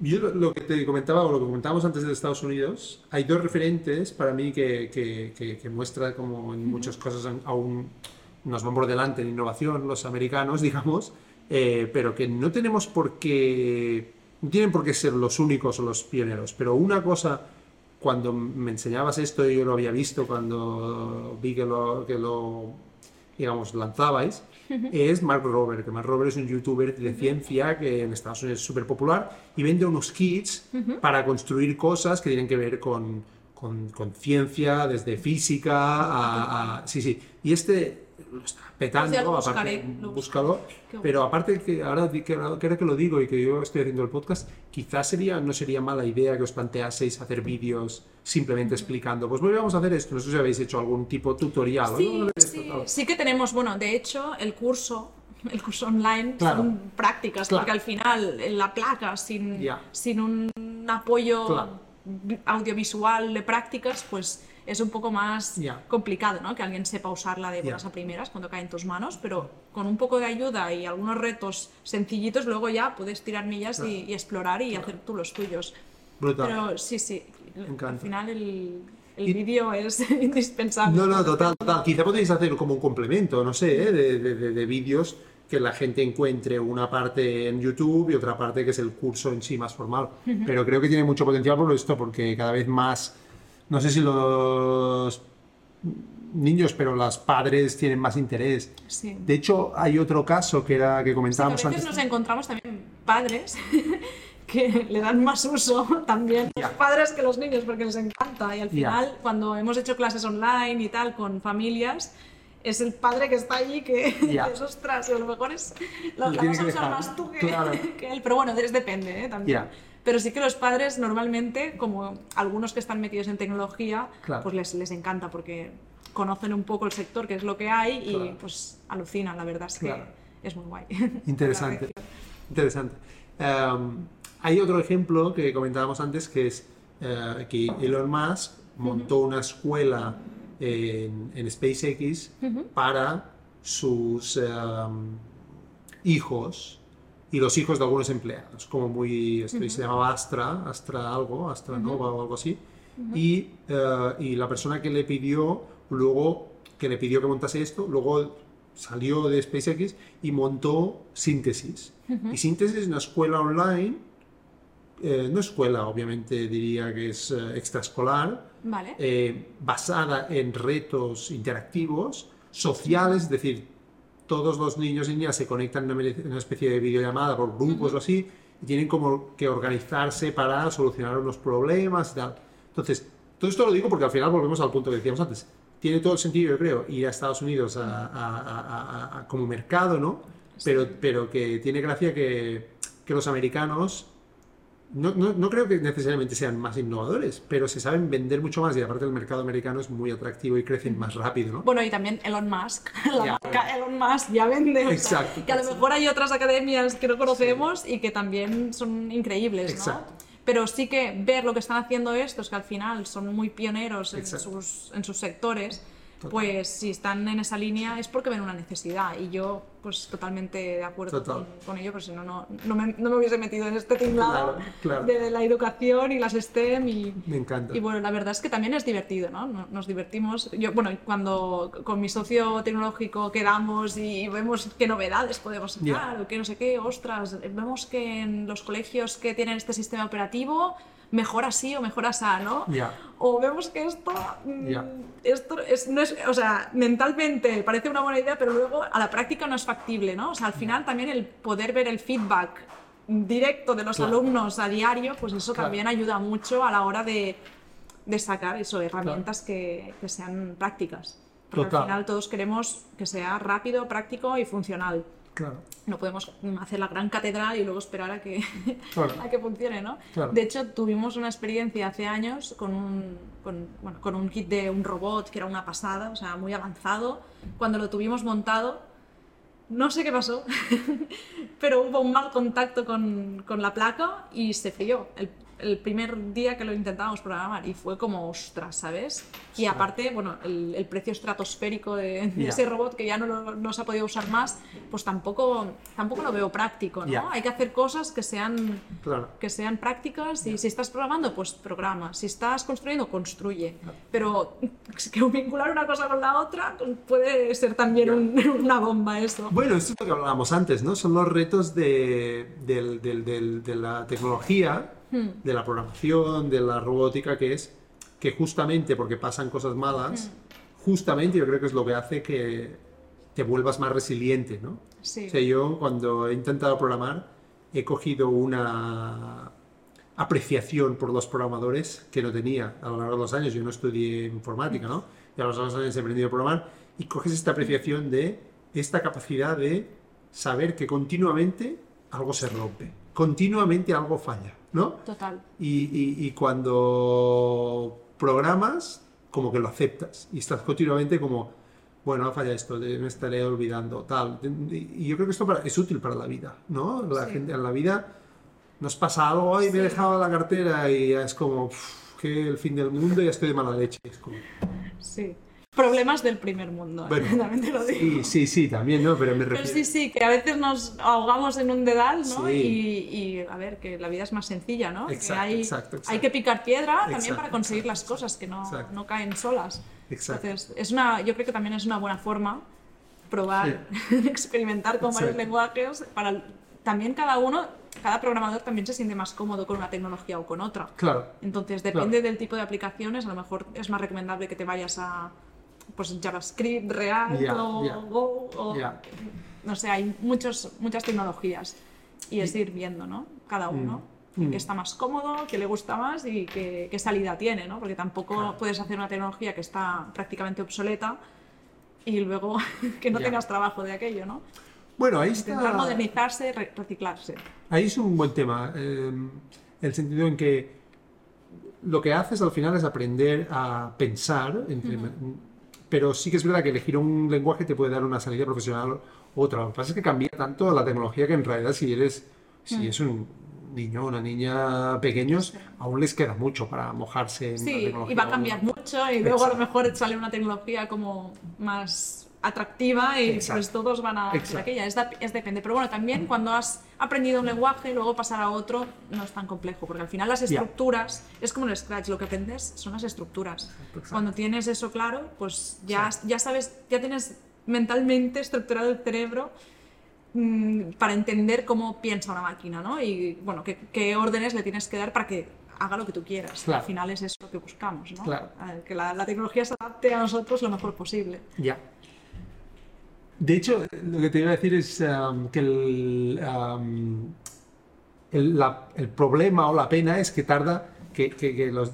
B: Yo lo, que te comentaba, o lo que comentábamos antes de Estados Unidos, hay dos referentes para mí que, que, que, que muestra como en muchas cosas aún nos van por delante en innovación, los americanos, digamos, eh, pero que no tenemos por qué, no tienen por qué ser los únicos o los pioneros, pero una cosa, cuando me enseñabas esto, yo lo había visto cuando vi que lo, que lo digamos, lanzabais, es Mark Rober, que Mark Rober es un youtuber de ciencia que en Estados Unidos es súper popular y vende unos kits para construir cosas que tienen que ver con, con, con ciencia, desde física a, a- Sí, sí. Y este lo está petando,
A: O sea, lo
B: aparte,
A: buscaré, lo
B: búscalo. Pero aparte que ahora que, ahora que lo digo y que yo estoy haciendo el podcast, quizás sería, no sería mala idea que os planteaseis hacer vídeos simplemente explicando, pues bueno, vamos a hacer esto, no sé si habéis hecho algún tipo tutorial. ¿no?
A: Sí,
B: ¿No
A: sí, sí que tenemos, bueno, de hecho, el curso, el curso online
B: Claro.
A: son prácticas,
B: Claro.
A: porque al final en la placa, sin,
B: Ya.
A: sin un apoyo
B: Claro.
A: audiovisual de prácticas, pues es un poco más
B: Ya.
A: complicado, ¿no? Que alguien sepa usarla de buenas
B: Ya.
A: a primeras cuando cae en tus manos, pero con un poco de ayuda y algunos retos sencillitos, luego ya puedes tirar millas y, y explorar y hacer tú los tuyos.
B: Brutal.
A: Pero sí, sí, al final el, el
B: Y-
A: vídeo es indispensable.
B: No, no, total, total. Quizá podéis hacer como un complemento, no sé, ¿eh? de, de- de- de vídeos que la gente encuentre una parte en YouTube y otra parte que es el curso en sí más formal. Pero creo que tiene mucho potencial por esto, porque cada vez más, no sé si los niños, pero los padres tienen más interés.
A: Sí.
B: De hecho, hay otro caso que era que
A: Sí, que a
B: comentábamos
A: veces
B: antes.
A: nos encontramos también padres que le dan más uso también
B: Ya.
A: los padres que los niños porque les encanta y al final cuando hemos hecho clases online y tal con familias es el padre que está allí que
B: Ya.
A: dices, ostras, a lo mejor es lo,
B: Lo que
A: más tú que,
B: Claro.
A: que él pero bueno es depende ¿eh? también. Pero sí que los padres normalmente como algunos que están metidos en tecnología
B: Claro.
A: pues les, les encanta porque conocen un poco el sector que es lo que hay y
B: Claro.
A: pues alucinan la verdad es que
B: Claro.
A: es muy guay
B: Interesante. Interesante. Em, hay otro ejemplo que comentábamos antes que es eh, que Elon Musk montó una escuela en, en SpaceX para sus em, hijos y los hijos de algunos empleados, como muy, esto se llamaba Astra, Astra algo, Astra Nova o algo así, y, eh, y, la persona que le pidió, luego, que le pidió que montase esto, luego salió de SpaceX y montó Síntesis. Y Síntesis es una escuela online, eh, no escuela, obviamente diría que es eh, extraescolar, basada en retos interactivos, sociales, es decir, todos los niños y niñas se conectan en una especie de videollamada por grupos o así, y tienen como que organizarse para solucionar unos problemas y tal. Entonces, todo esto lo digo porque al final volvemos al punto que decíamos antes. Tiene todo el sentido, yo creo, ir a Estados Unidos como mercado, ¿no? Pero, pero que tiene gracia que, que los americanos no, no, no, creo que necesariamente sean más innovadores, pero se saben vender mucho más y aparte el mercado americano es muy atractivo y crecen más rápido, ¿no?
A: Bueno, y también Elon Musk, la marca Elon Musk ya vende. Exacto. que a lo mejor hay otras academias que no conocemos y que también son increíbles, ¿no? Exacto. Pero sí que ver lo que están haciendo estos, que al final son muy pioneros en sus, en sus sectores, pues si están en esa línea es porque ven una necesidad y yo pues totalmente de acuerdo con, ello, porque si no, no, no, me, no, me, hubiese metido en este tinglado de la educación y las STEM y,
B: me encanta.
A: y bueno, la verdad es que también es divertido, ¿no? Nos divertimos. Yo, bueno, cuando con mi socio tecnológico quedamos y vemos qué novedades podemos sacar o qué no sé qué, ostras, vemos que en los colegios que tienen este sistema operativo mejor así o mejor así, ¿no? O vemos que esto, mm, esto es, no es, o sea, mentalmente parece una buena idea, pero luego a la práctica no es factible, ¿no? O sea, al final también el poder ver el feedback directo de los alumnos a diario, pues eso también ayuda mucho a la hora de, de sacar eso, herramientas que, que, sean prácticas. Porque al final todos queremos que sea rápido, práctico y funcional. No podemos hacer la gran catedral y luego esperar a que, a que funcione, ¿no? De hecho, tuvimos una experiencia hace años con un, con, bueno, con un kit de un robot que era una pasada, o sea, muy avanzado. Cuando lo tuvimos montado, no sé qué pasó, pero hubo un mal contacto con, con la placa y se frió. El, el primer día que lo intentábamos programar y fue como ostras, ¿sabes? Y aparte, bueno, el, el precio estratosférico de, ese robot que ya no, no, se ha podido usar más, pues tampoco, tampoco lo veo práctico, ¿no? Hay que hacer cosas que sean, que sean prácticas y si estás programando, pues programa. Si estás construyendo, construye. Pero que vincular una cosa con la otra puede ser también una bomba eso.
B: Bueno, esto es lo que hablábamos antes, ¿no? Son los retos de, de, de la tecnología Hmm. de la programación, de la robótica, que es que justamente porque pasan cosas malas, hmm. justamente yo creo que es lo que hace que te vuelvas más resiliente, ¿no? Sí. O sea, yo cuando he intentado programar he cogido una apreciación por los programadores que no tenía a lo largo de los años. Yo no estudié informática, ¿no? Y a los años he aprendido a programar y coges esta apreciación de esta capacidad de saber que continuamente algo se rompe, continuamente algo falla. ¿No?
A: Total.
B: Y, cuando programas, como que lo aceptas y estás continuamente como, bueno, falla esto, me estaré olvidando, tal. Y yo creo que esto es útil para la vida, ¿no? La gente en la vida nos pasa algo, ay, me he dejado la cartera y ya es como, que el fin del mundo y ya estoy de mala leche. Es como...
A: Sí problemas del primer mundo, ¿eh? también te lo digo.
B: Sí, sí, sí, también, ¿no? Pero me refiero...
A: sí, sí, que a veces nos ahogamos en un dedal, ¿no? Y, y, a ver, que la vida es más sencilla, ¿no?
B: Exacto,
A: hay,
B: exacto,
A: hay que picar piedra también para conseguir las cosas, que no, no caen solas.
B: Exacto.
A: Entonces, es una, yo creo que también es una buena forma probar, experimentar con varios lenguajes para también cada uno, cada programador también se siente más cómodo con una tecnología o con otra.
B: Claro.
A: Entonces, depende del tipo de aplicaciones, a lo mejor es más recomendable que te vayas a pues JavaScript, React o Go, o, no sé, hay muchos, muchas tecnologías y es ir viendo, ¿no? Cada uno. Mm. que está más cómodo, que le gusta más y qué, salida tiene, ¿no? Porque tampoco puedes hacer una tecnología que está prácticamente obsoleta y luego que no tengas trabajo de aquello, ¿no?
B: Bueno, ahí está...
A: Intentar modernizarse, reciclarse.
B: Ahí es un buen tema, eh, el sentido en que lo que haces al final es aprender a pensar entre, pero sí que es verdad que elegir un lenguaje te puede dar una salida profesional u otra. Lo que pasa es que cambia tanto la tecnología que en realidad si eres, si mm. es un, niño o una niña pequeños, aún les queda mucho para mojarse en la
A: Sí,
B: tecnología.
A: y va a cambiar mucho y luego a lo mejor sale una tecnología como más atractiva y
B: Exacto.
A: pues todos van a hacer aquella. Es, da- es depende. Pero bueno, también cuando has aprendido un lenguaje, luego pasar a otro no es tan complejo, porque al final las estructuras, es como el Scratch, lo que aprendes son las estructuras.
B: exacto.
A: Cuando tienes eso claro, pues ya, ya sabes, ya tienes mentalmente estructurado el cerebro mm, para entender cómo piensa una máquina, ¿no? Y bueno, qué, qué órdenes le tienes que dar para que haga lo que tú quieras.
B: Claro.
A: Al final es eso lo que buscamos, ¿no?
B: Claro.
A: A- Que la, la tecnología se adapte a nosotros lo mejor posible.
B: Ya. De hecho, lo que te iba a decir es um, que el, um, el, la- el problema o la pena es que tarda que, que- que los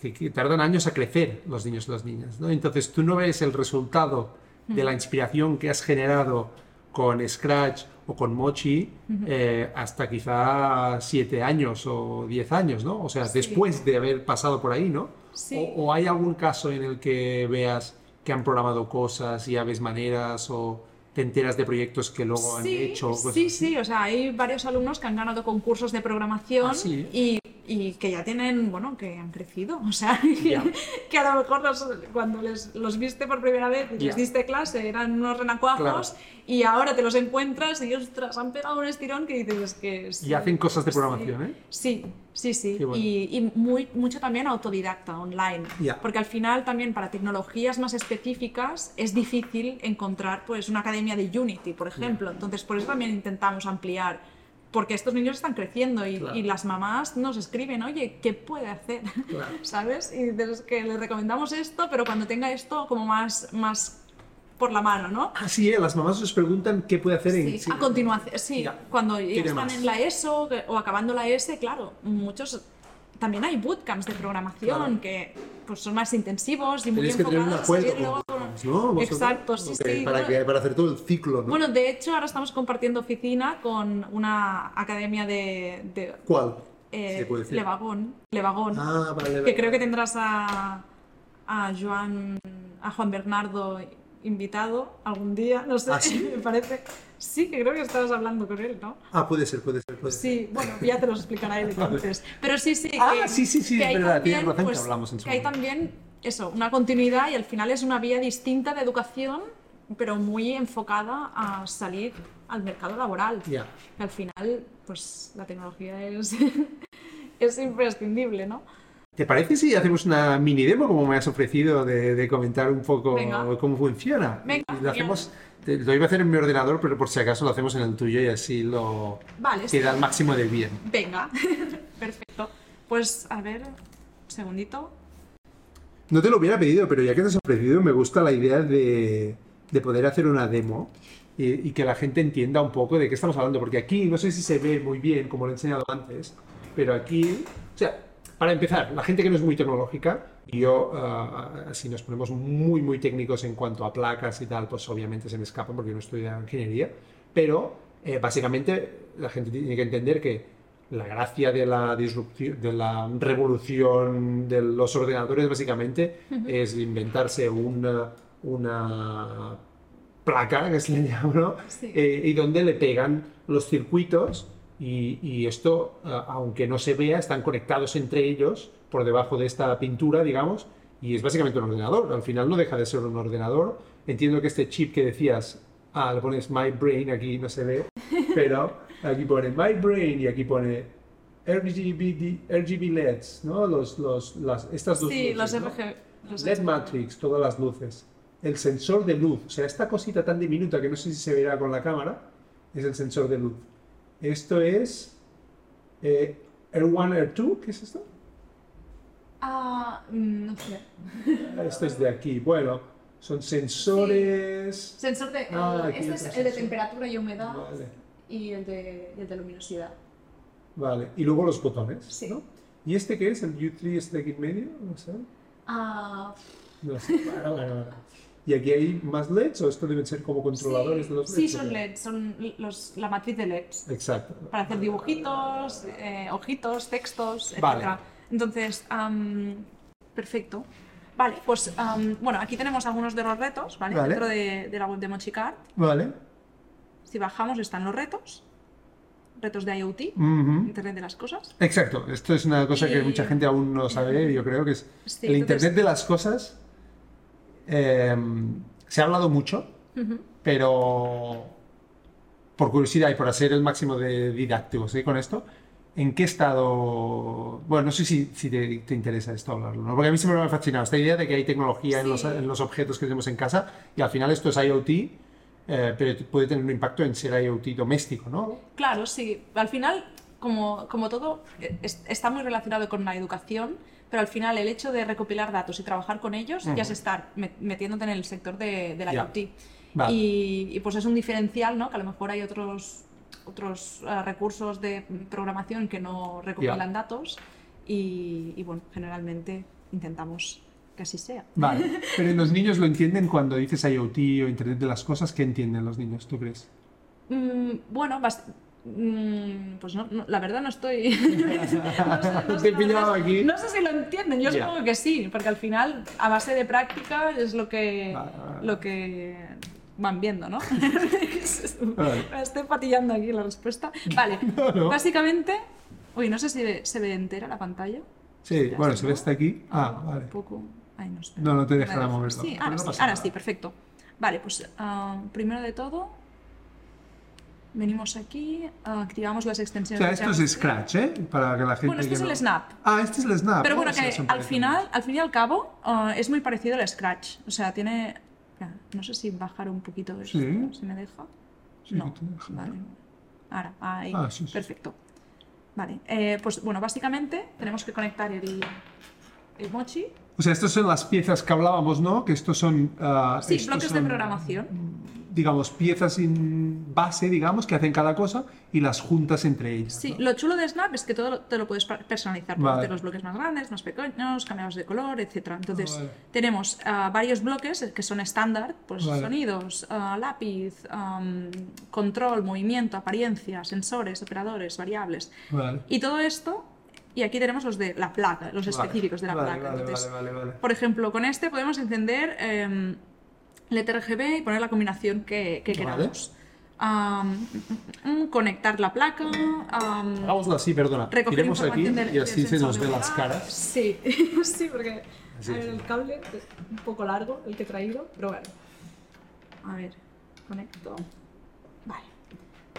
B: que, que tardan años a crecer los niños y las niñas, ¿no? Entonces tú no ves el resultado de la inspiración que has generado con Scratch o con Mochi eh, hasta quizá siete años o diez años, ¿no? O sea,
A: Sí.
B: después de haber pasado por ahí, ¿no?
A: Sí.
B: O, o hay algún caso en el que veas que han programado cosas y ya ves maneras o te enteras de proyectos que luego han hecho? cosas
A: sí,
B: así?
A: sí, o sea, hay varios alumnos que han ganado concursos de programación
B: Ah, sí.
A: y, y que ya tienen, bueno, que han crecido, o sea,
B: Ya.
A: que a lo mejor los- cuando les, los viste por primera vez y les
B: Ya.
A: diste clase eran unos renacuajos
B: Claro.
A: y ahora te los encuentras y, ostras, han pegado un estirón que dices que... sí,
B: Y hacen cosas de programación, ¿eh?
A: Sí, sí, sí.
B: Bueno.
A: Y, y muy, mucho también autodidacta, online.
B: Ya.
A: Porque al final también para tecnologías más específicas es difícil encontrar pues una academia de Unity, por ejemplo. Entonces por eso también intentamos ampliar. Porque estos niños están creciendo y,
B: Claro.
A: y las mamás nos escriben, oye, ¿qué puede hacer?
B: Claro.
A: ¿Sabes? Y dices que le recomendamos esto, pero cuando tenga esto como más, más por la mano, ¿no?
B: Ah, sí, ¿eh? las mamás os preguntan qué puede hacer en...
A: Sí, a continuación, sí,
B: Ya.
A: cuando están
B: más.
A: en la ESO o acabando la ESE, claro, muchos también hay bootcamps de programación
B: Claro.
A: que pues, son más intensivos y muy
B: que tener un
A: enfocados
B: acuerdo con
A: luego-
B: bootcamps, ¿no?
A: Exacto, sí.
B: Para,
A: bueno,
B: que- para hacer todo el ciclo, ¿no?
A: bueno, de hecho, ahora estamos compartiendo oficina con una academia de, de
B: ¿Cuál?
A: eh,
B: Se.
A: Levagón, Levagón
B: Ah, vale, vale.
A: que creo que tendrás a, a Joan, a Juan Bernardo invitado algún día, no sé,
B: ¿Ah, sí?
A: me parece. Sí, que creo que estabas hablando con él, ¿no?
B: Ah, puede ser, puede ser, puede ser.
A: Sí, bueno, ya te los explicará él entonces. Pero sí, sí.
B: Ah,
A: que-
B: sí, sí, sí,
A: que
B: es
A: hay
B: verdad, tienes
A: también,
B: razón que
A: pues,
B: hablamos en su
A: Que hay
B: momento.
A: también, eso, una continuidad y al final es una vía distinta de educación, pero muy enfocada a salir al mercado laboral.
B: Ya.
A: Que al final, pues la tecnología es, es imprescindible, ¿no?
B: ¿Te parece si hacemos una mini demo como me has ofrecido de, de comentar un poco
A: Venga.
B: cómo funciona?
A: Venga,
B: lo hacemos, lo iba a hacer en mi ordenador, pero por si acaso lo hacemos en el tuyo y así lo
A: Vale, sí.
B: queda al máximo de bien.
A: Venga, perfecto. Pues a ver, un segundito.
B: No te lo hubiera pedido, pero ya que te has ofrecido, me gusta la idea de, de poder hacer una demo y, y que la gente entienda un poco de qué estamos hablando, porque aquí no sé si se ve muy bien, como lo he enseñado antes, pero aquí, o sea, para empezar, la gente que no es muy tecnológica, y yo, ah, si nos ponemos muy, muy técnicos en cuanto a placas y tal, pues obviamente se me escapan porque yo no estudio ingeniería, pero eh, básicamente la gente tiene que entender que la gracia de la disrupción, de la revolución de los ordenadores básicamente es inventarse una, una placa, que se le llama, ¿no?
A: Sí.
B: Eh, y donde le pegan los circuitos y, y esto, eh, aunque no se vea, están conectados entre ellos por debajo de esta pintura, digamos, y es básicamente un ordenador. Al final no deja de ser un ordenador. Entiendo que este chip que decías, ah, le pones My Brain, aquí no se ve, pero aquí pone My Brain y aquí pone RGB, RGB LEDs, ¿no? Los, los, las, estas dos
A: Sí,
B: luces,
A: los
B: ¿no?
A: RG. los
B: LED Matrix, todas las luces. El sensor de luz, o sea, esta cosita tan diminuta que no sé si se verá con la cámara, es el sensor de luz. Esto es eh, R1, R2, ¿qué es esto?
A: Ah, mm, no sé.
B: Esto es de aquí. Bueno, son sensores.
A: Sensor de.
B: Ah,
A: este es el de temperatura y humedad
B: Vale,
A: y el de, el de luminosidad.
B: vale. Y luego los botones.
A: Sí.
B: ¿no? ¿Y este qué es? ¿El U3 este de aquí en medio? No sé.
A: Ah,
B: No sé. Bueno, bueno, bueno. ¿Y aquí hay más LEDs o esto deben ser como controladores de los LEDs?
A: sí,
B: ¿o
A: son? LEDs, son los, la matriz de LEDs.
B: Exacto.
A: Para hacer dibujitos, eh, ojitos, textos, etc.
B: Vale.
A: Entonces, perfecto. Vale, pues bueno, aquí tenemos algunos de los retos, ¿vale?
B: Vale.
A: Dentro de, de la web de Mochicart.
B: Vale.
A: Si bajamos están los retos. retos de IoT. Internet de las Cosas.
B: Exacto, esto es una cosa que mucha gente aún no sabe, yo creo que es
A: Sí,
B: el
A: entonces-
B: Internet de las cosas. Eh, se ha hablado mucho, pero por curiosidad y por hacer el máximo de didácticos ¿eh? con esto, ¿en qué estado? Bueno, no sé si, si te, te interesa esto hablarlo, ¿no? porque a mí siempre me ha fascinado esta idea de que hay tecnología en, los, en los objetos que tenemos en casa y al final esto es IoT, eh, pero puede tener un impacto en ser IoT doméstico, ¿no?
A: Claro, sí. Al final, como, como todo, es- está muy relacionado con la educación, pero al final el hecho de recopilar datos y trabajar con ellos ya es estar met- metiéndote en el sector de, de la
B: Ya.
A: IoT.
B: Vale.
A: Y, y, pues es un diferencial, ¿no? Que a lo mejor hay otros, otros eh, recursos de programación que no recopilan datos y, y, bueno, generalmente intentamos que así sea.
B: Vale, pero los niños lo entienden cuando dices IoT o Internet de las Cosas, ¿qué entienden los niños, tú crees?
A: Mm, bueno, pues no, no, la verdad no estoy... no sé, no sé,
B: Te he
A: la
B: pillado
A: verdad,
B: aquí.
A: No sé si lo entienden, yo supongo que sí, porque al final, a base de práctica, es lo que,
B: Vale, vale.
A: lo que van viendo, ¿no?
B: Vale.
A: Estoy patillando aquí la respuesta. Vale, básicamente... Uy, no sé si ve- se ve entera la pantalla.
B: Sí,
A: Ya
B: bueno, se ve hasta aquí. Ah,
A: Un
B: vale.
A: poco... Ay, no, espera.
B: No, no te dejará
A: deja.
B: moverlo.
A: Sí, ahora sí, ahora sí, perfecto. Vale, pues ah, primero de todo, venimos aquí, ah, activamos las
B: O
A: extensiones
B: sea,
A: de
B: esto es. Scratch, ¿eh? Para que la gente.
A: Bueno, este es el
B: no-
A: Snap.
B: Ah, este es el Snap.
A: Pero
B: ¿no?
A: bueno,
B: O sea,
A: que al final, al fin y al cabo, ah, es muy parecido al Scratch. O sea, tiene... No sé si bajar un poquito esto,
B: Sí.
A: si me deja.
B: Sí,
A: no,
B: te deja,
A: vale. Ahora, ahí,
B: Ah, sí, sí.
A: perfecto. Vale, eh, pues bueno, básicamente tenemos que conectar el, el mochi.
B: O sea, estas son las piezas que hablábamos, ¿no? Que estos son. ah,
A: Sí,
B: estos
A: bloques de programación.
B: Digamos, piezas en base, digamos, que hacen cada cosa y las juntas entre ellas.
A: Sí,
B: ¿no?
A: lo chulo de Snap es que todo te lo puedes personalizar. Puedes
B: Vale.
A: hacer los bloques más grandes, más pequeños, cambiados de color, etc. Entonces,
B: vale.
A: tenemos ah, varios bloques que son estándar, pues
B: Vale.
A: sonidos, ah, lápiz, am, control, movimiento, apariencia, sensores, operadores, variables. Y todo esto, y aquí tenemos los de la placa, los
B: Vale.
A: específicos de la
B: Vale,
A: placa.
B: Vale,
A: Entonces,
B: vale, vale, vale.
A: por ejemplo, con este podemos encender em, LED RGB y poner la combinación que, queramos. Am, mm, conectar la placa.
B: Hagámoslo así, perdona. Tiremos aquí
A: del-
B: y así se nos ven las caras.
A: Sí, sí, porque ver,
B: sí.
A: el cable es un poco largo, el que he traído, pero bueno. A ver, conecto. Vale.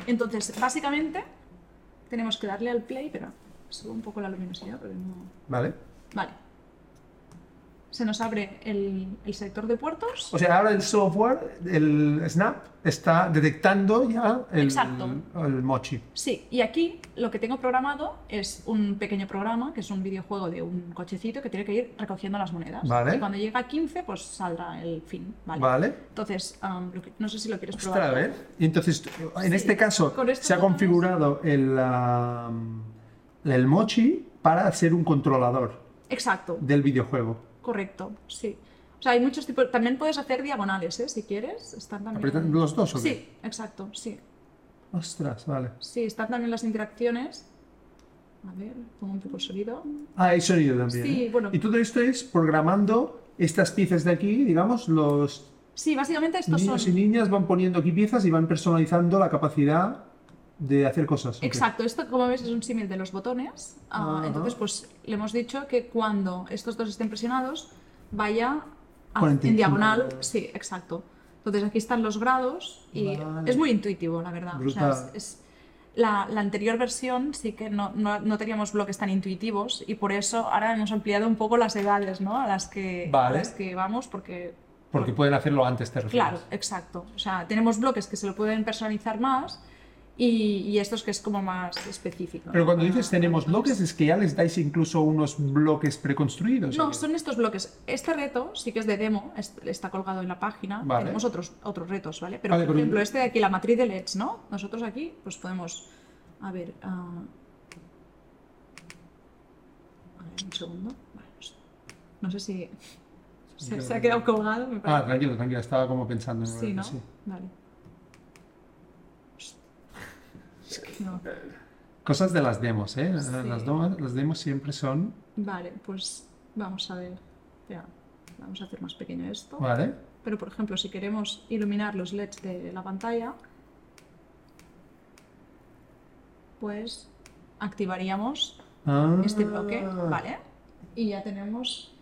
A: Entonces, básicamente, tenemos que darle al play, pero subo un poco la luminosidad porque no...
B: Vale.
A: Vale. Se nos abre el, el sector de puertos.
B: O sea, ahora el software, el Snap, está detectando ya el,
A: Exacto.
B: el mochi.
A: Sí, y aquí lo que tengo programado es un pequeño programa, que es un videojuego de un cochecito que tiene que ir recogiendo las monedas.
B: Vale.
A: Y cuando llega a 15, pues saldrá el fin. Vale.
B: Vale.
A: Entonces, no sé si lo quieres
B: Ostras,
A: probar.
B: a ver. Y entonces, en
A: Sí.
B: este caso, se ha configurado el, el mochi para ser un controlador
A: Exacto,
B: del videojuego.
A: Correcto, sí. O sea, hay muchos tipos. También puedes hacer diagonales, ¿eh? Si quieres. Están también...
B: ¿Apretan los dos o qué?
A: Sí, exacto, sí.
B: Ostras, vale.
A: Sí, están también las interacciones. A ver, pongo un poco el sonido.
B: Ah, hay sonido también.
A: Sí,
B: ¿eh?
A: bueno.
B: Y todo esto es programando estas piezas de aquí, digamos, los
A: Sí, básicamente estos
B: niños
A: son...
B: y niñas van poniendo aquí piezas y van personalizando la capacidad de hacer cosas.
A: Exacto, esto como ves es un símil de los botones. Ah,
B: Ajá.
A: entonces, pues le hemos dicho que cuando estos dos estén presionados, vaya a-
B: 45
A: en diagonal. Sí, exacto. Entonces aquí están los grados y
B: Vale.
A: es muy intuitivo, la verdad. O sea, es- es- la, la anterior versión sí que no, no- no teníamos bloques tan intuitivos y por eso ahora hemos ampliado un poco las edades ¿no? a, las que, a
B: Vale.
A: las que vamos porque...
B: Porque pueden hacerlo antes, te refieres.
A: Claro, exacto. O sea, tenemos bloques que se lo pueden personalizar más y, y estos que es como más específico.
B: Pero cuando dices tenemos bloques, es que ya les dais incluso unos bloques preconstruidos. ¿o
A: No, son estos bloques. Este reto sí que es de demo, es- está colgado en la página.
B: Vale.
A: Tenemos otros, otros retos, ¿vale? Pero,
B: Vale,
A: por
B: pero-
A: ejemplo, este de aquí, la matriz de LEDs, ¿no? Nosotros aquí, pues podemos. A ver. ah, A ver, un segundo. Vale, no sé si. Se, se ha quedado colgado, me
B: Ah, tranquilo, tranquilo, estaba como pensando. en
A: sí, ¿no?
B: sí.
A: Vale. No.
B: Cosas de las demos, ¿eh? Las, demos siempre son.
A: Vale, pues vamos a ver. Espera, vamos a hacer más pequeño esto.
B: ¿Vale?
A: Pero, por ejemplo, si queremos iluminar los LEDs de la pantalla, pues activaríamos
B: Ah.
A: este bloque, ¿vale? Y ya tenemos...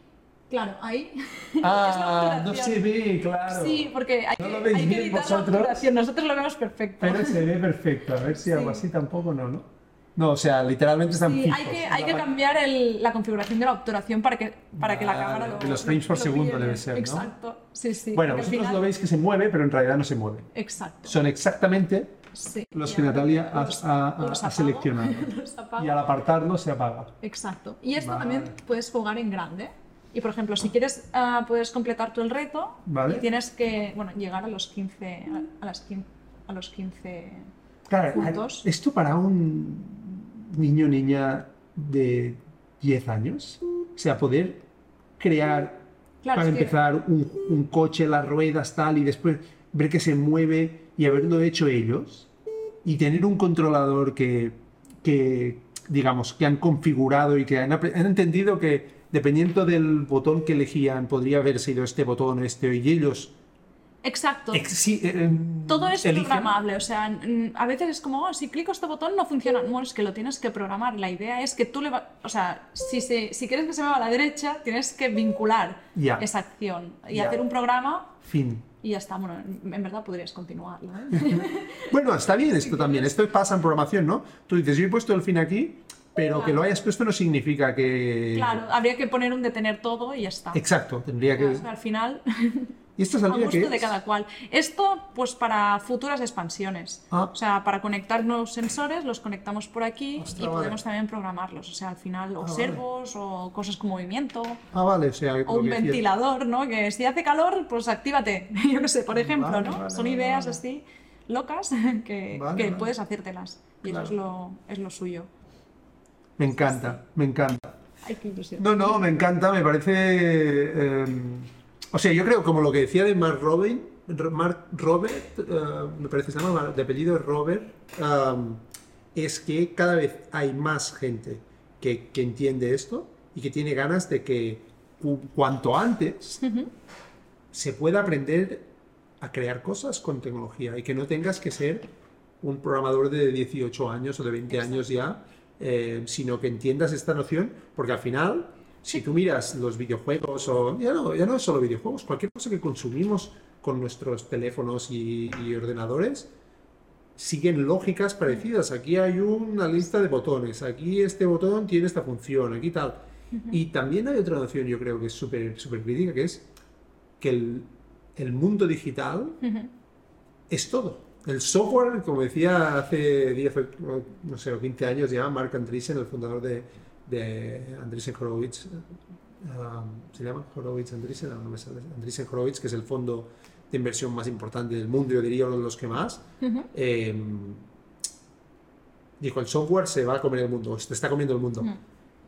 A: Claro, ahí...
B: Ah, no se ve, claro.
A: Sí, porque hay,
B: ¿No lo veis
A: hay que editar
B: vosotros?
A: la obturación. Nosotros lo vemos perfecto.
B: Pero se ve perfecto. A ver si algo
A: Sí.
B: así tampoco no, ¿no? No, o sea, literalmente están
A: Sí,
B: fijos.
A: hay que, hay que cambiar el- la configuración de la obturación para que, para que la
B: Vale,
A: cámara lo
B: los frames por segundo debe ser, ¿no?
A: Exacto, sí, sí.
B: Bueno, vosotros
A: final-
B: lo veis que se mueve, pero en realidad no se mueve.
A: Exacto.
B: Son exactamente
A: sí.
B: los que Natalia ha,
A: los-
B: ha- ha-
A: los
B: ha seleccionado.
A: los.
B: Y al apartarlo se apaga.
A: Exacto. Y esto
B: Vale.
A: también puedes jugar en grande. Y por ejemplo, si quieres, ah, puedes completar tú el reto
B: Vale.
A: y tienes que, bueno, llegar a los 15, a, a las 15, a los 15
B: Claro,
A: Puntos.
B: esto para un niño o niña de 10 años, o sea, poder crear
A: Claro,
B: para
A: que-
B: empezar un, un coche, las ruedas, tal, y después ver que se mueve y haberlo hecho ellos, y tener un controlador que, que digamos, que han configurado y que han entendido que dependiendo del botón que elegían, podría haber sido este botón o este, y ellos
A: Exacto.
B: eh,
A: Todo es
B: eligen-
A: programable, o sea, a veces es como, oh, si clico este botón no funciona. No, es que lo tienes que programar. La idea es que tú le vas, o sea, si, se, si quieres que se mueva a la derecha, tienes que vincular esa acción y hacer un programa
B: Fin.
A: y ya está. Bueno, en verdad podrías continuarlo. ¿eh?
B: Bueno, está bien esto también. Esto pasa en programación, ¿no? Tú dices, yo he puesto el fin aquí, pero que lo hayas puesto no significa que...
A: claro, habría que poner un detener todo y ya está.
B: Exacto, tendría que...
A: O al final,
B: ¿Y esta
A: a
B: saldría
A: gusto
B: qué
A: de cada cual. Esto, pues para futuras expansiones.
B: Ah.
A: O sea, para conectar nuevos sensores, los conectamos por aquí
B: Ostras,
A: y
B: vale.
A: podemos también programarlos. O sea, al final, o
B: vale.
A: servos o cosas con movimiento.
B: Ah, vale, o sea...
A: O un
B: que
A: ventilador, ¿no? Que si hace calor, pues actívate. Yo qué sé, por ejemplo,
B: Vale,
A: ¿no? Son ideas así locas que, que puedes hacértelas. Y
B: Claro.
A: eso es lo, es lo suyo.
B: Me encanta, me encanta.
A: Ay, qué ilusión.
B: No, no, me encanta, me parece... eh, o sea, yo creo, como lo que decía de Mark Robin, Ro- Mark Robert, eh, me parece que se llama, de apellido Robert, um, es que cada vez hay más gente que, que entiende esto y que tiene ganas de que cu- cuanto antes se pueda aprender a crear cosas con tecnología y que no tengas que ser un programador de 18 años o de 20 años ya, eh, sino que entiendas esta noción, porque al final, si tú miras los videojuegos, o ya no, ya no es solo videojuegos, cualquier cosa que consumimos con nuestros teléfonos y, y ordenadores, siguen lógicas parecidas. Aquí hay una lista de botones, aquí este botón tiene esta función, aquí tal. Y también hay otra noción, yo creo que es súper súper crítica, que es que el, el mundo digital es todo. El software, como decía hace 10 o, no sé, o 15 años ya, Mark Andreessen, el fundador de, de Andreessen Horowitz, um, ¿se llama Horowitz Andreessen? No, no me sale. Andreessen Horowitz, que es el fondo de inversión más importante del mundo, yo diría uno de los que más, eh, dijo, el software se va a comer el mundo, se está comiendo el mundo.
A: Ujú.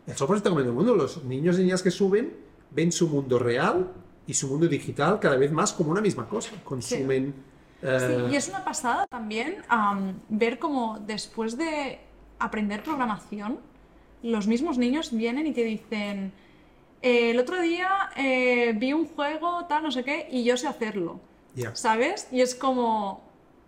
B: El software está comiendo el mundo. Los niños y niñas que suben ven su mundo real y su mundo digital cada vez más como una misma cosa. Consumen...
A: Sí,
B: eh,
A: y es una pasada también am, ver cómo después de aprender programación, los mismos niños vienen y te dicen, "Eh, el otro día eh, vi un juego, tal, no sé qué, y yo sé hacerlo,
B: ya.
A: ¿sabes? Y es como,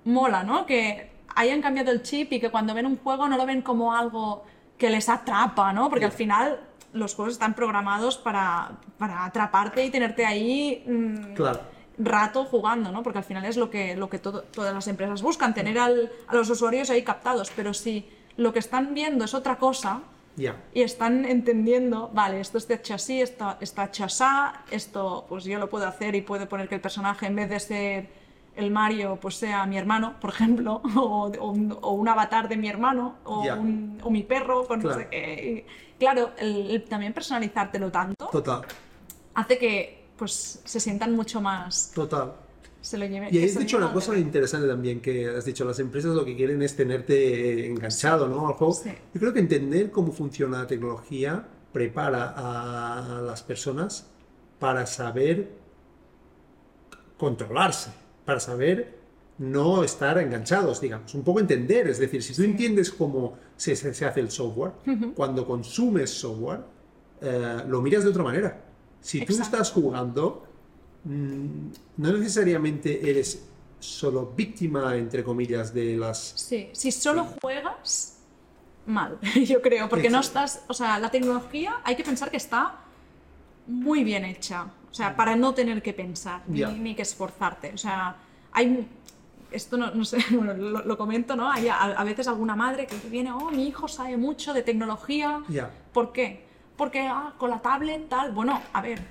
A: mola, ¿no? Que hayan cambiado el chip y que cuando ven un juego no lo ven como algo que les atrapa, ¿no? Porque al final los juegos están programados para, para atraparte y tenerte ahí... mm,
B: Claro.
A: Rato jugando, ¿no? Porque al final es lo que, lo que todo- todas las empresas buscan, tener al- a los usuarios ahí captados. Pero si lo que están viendo es otra cosa
B: Ya.
A: y están entendiendo, vale, esto está hecho así, esto está hecho así, esto pues yo lo puedo hacer y puedo poner que el personaje en vez de ser el Mario pues sea mi hermano, por ejemplo, o, o un, o un avatar de mi hermano, o,
B: Ya.
A: un- o mi perro, no
B: Claro.
A: sé qué. Y, claro, el- el también personalizártelo tanto
B: Total.
A: hace que pues se sientan mucho más
B: Total.
A: se lo lleven.
B: Y has dicho una cosa interesante también, que has dicho, las empresas lo que quieren es tenerte enganchado, ¿no? Al juego.
A: Sí.
B: Yo creo que entender cómo funciona la tecnología prepara a las personas para saber controlarse, para saber no estar enganchados, digamos, un poco entender, es decir, si tú entiendes cómo se, se- se hace el software, cuando consumes software, eh, lo miras de otra manera. Si tú estás jugando, mm, no necesariamente eres solo víctima, entre comillas, de las...
A: Sí, si solo juegas, mal, yo creo, porque no estás, o sea, la tecnología hay que pensar que está muy bien hecha, o sea, para no tener que pensar ni, ni que esforzarte, o sea, hay, esto no, no sé, bueno, lo, lo comento, ¿no? Hay a, a veces alguna madre que viene, oh, mi hijo sabe mucho de tecnología,
B: Ya.
A: ¿por qué? Porque ah, con la tablet tal, bueno, a ver,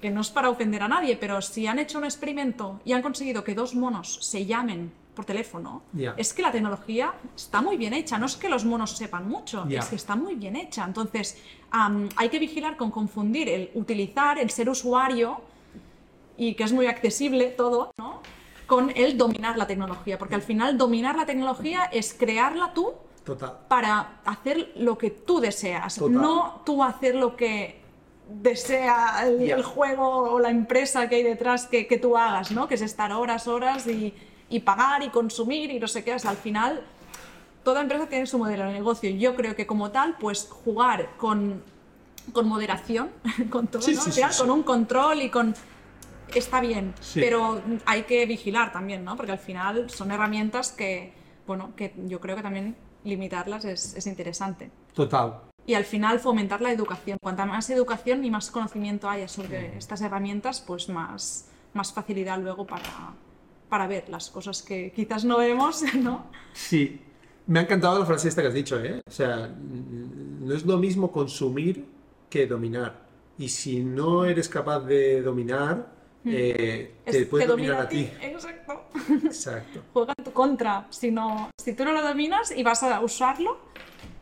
A: que no es para ofender a nadie, pero si han hecho un experimento y han conseguido que dos monos se llamen por teléfono, es que la tecnología está muy bien hecha. No es que los monos sepan mucho, es que está muy bien hecha. Entonces, am, hay que vigilar con confundir el utilizar, el ser usuario, y que es muy accesible todo, ¿no? Con el dominar la tecnología. Porque al final, dominar la tecnología es crearla tú
B: Total.
A: para hacer lo que tú deseas,
B: Total.
A: no tú hacer lo que desea el,
B: Ya.
A: el juego o la empresa que hay detrás que, que tú hagas, ¿no? Que es estar horas, horas y, y pagar y consumir y no sé qué. O sea, al final, toda empresa tiene su modelo de negocio. Yo creo que como tal, pues jugar con, con moderación, con todo,
B: Sí,
A: ¿no?
B: sí, sí,
A: final,
B: sí.
A: con un control y con... Está bien, pero hay que vigilar también, ¿no? Porque al final son herramientas que, bueno, que yo creo que también limitarlas es, es interesante.
B: Total.
A: Y al final fomentar la educación. Cuanta más educación y más conocimiento haya sobre estas herramientas, pues más, más facilidad luego para, para ver las cosas que quizás no vemos, ¿no?
B: Sí. Me ha encantado la frase esta que has dicho, ¿eh? O sea, no es lo mismo consumir que dominar. Y si no eres capaz de dominar, eh,
A: Es-
B: te puede dominar
A: domina
B: a ti.
A: Exacto.
B: Exacto.
A: Juega en tu contra. Si, no, si tú no lo dominas y vas a usarlo,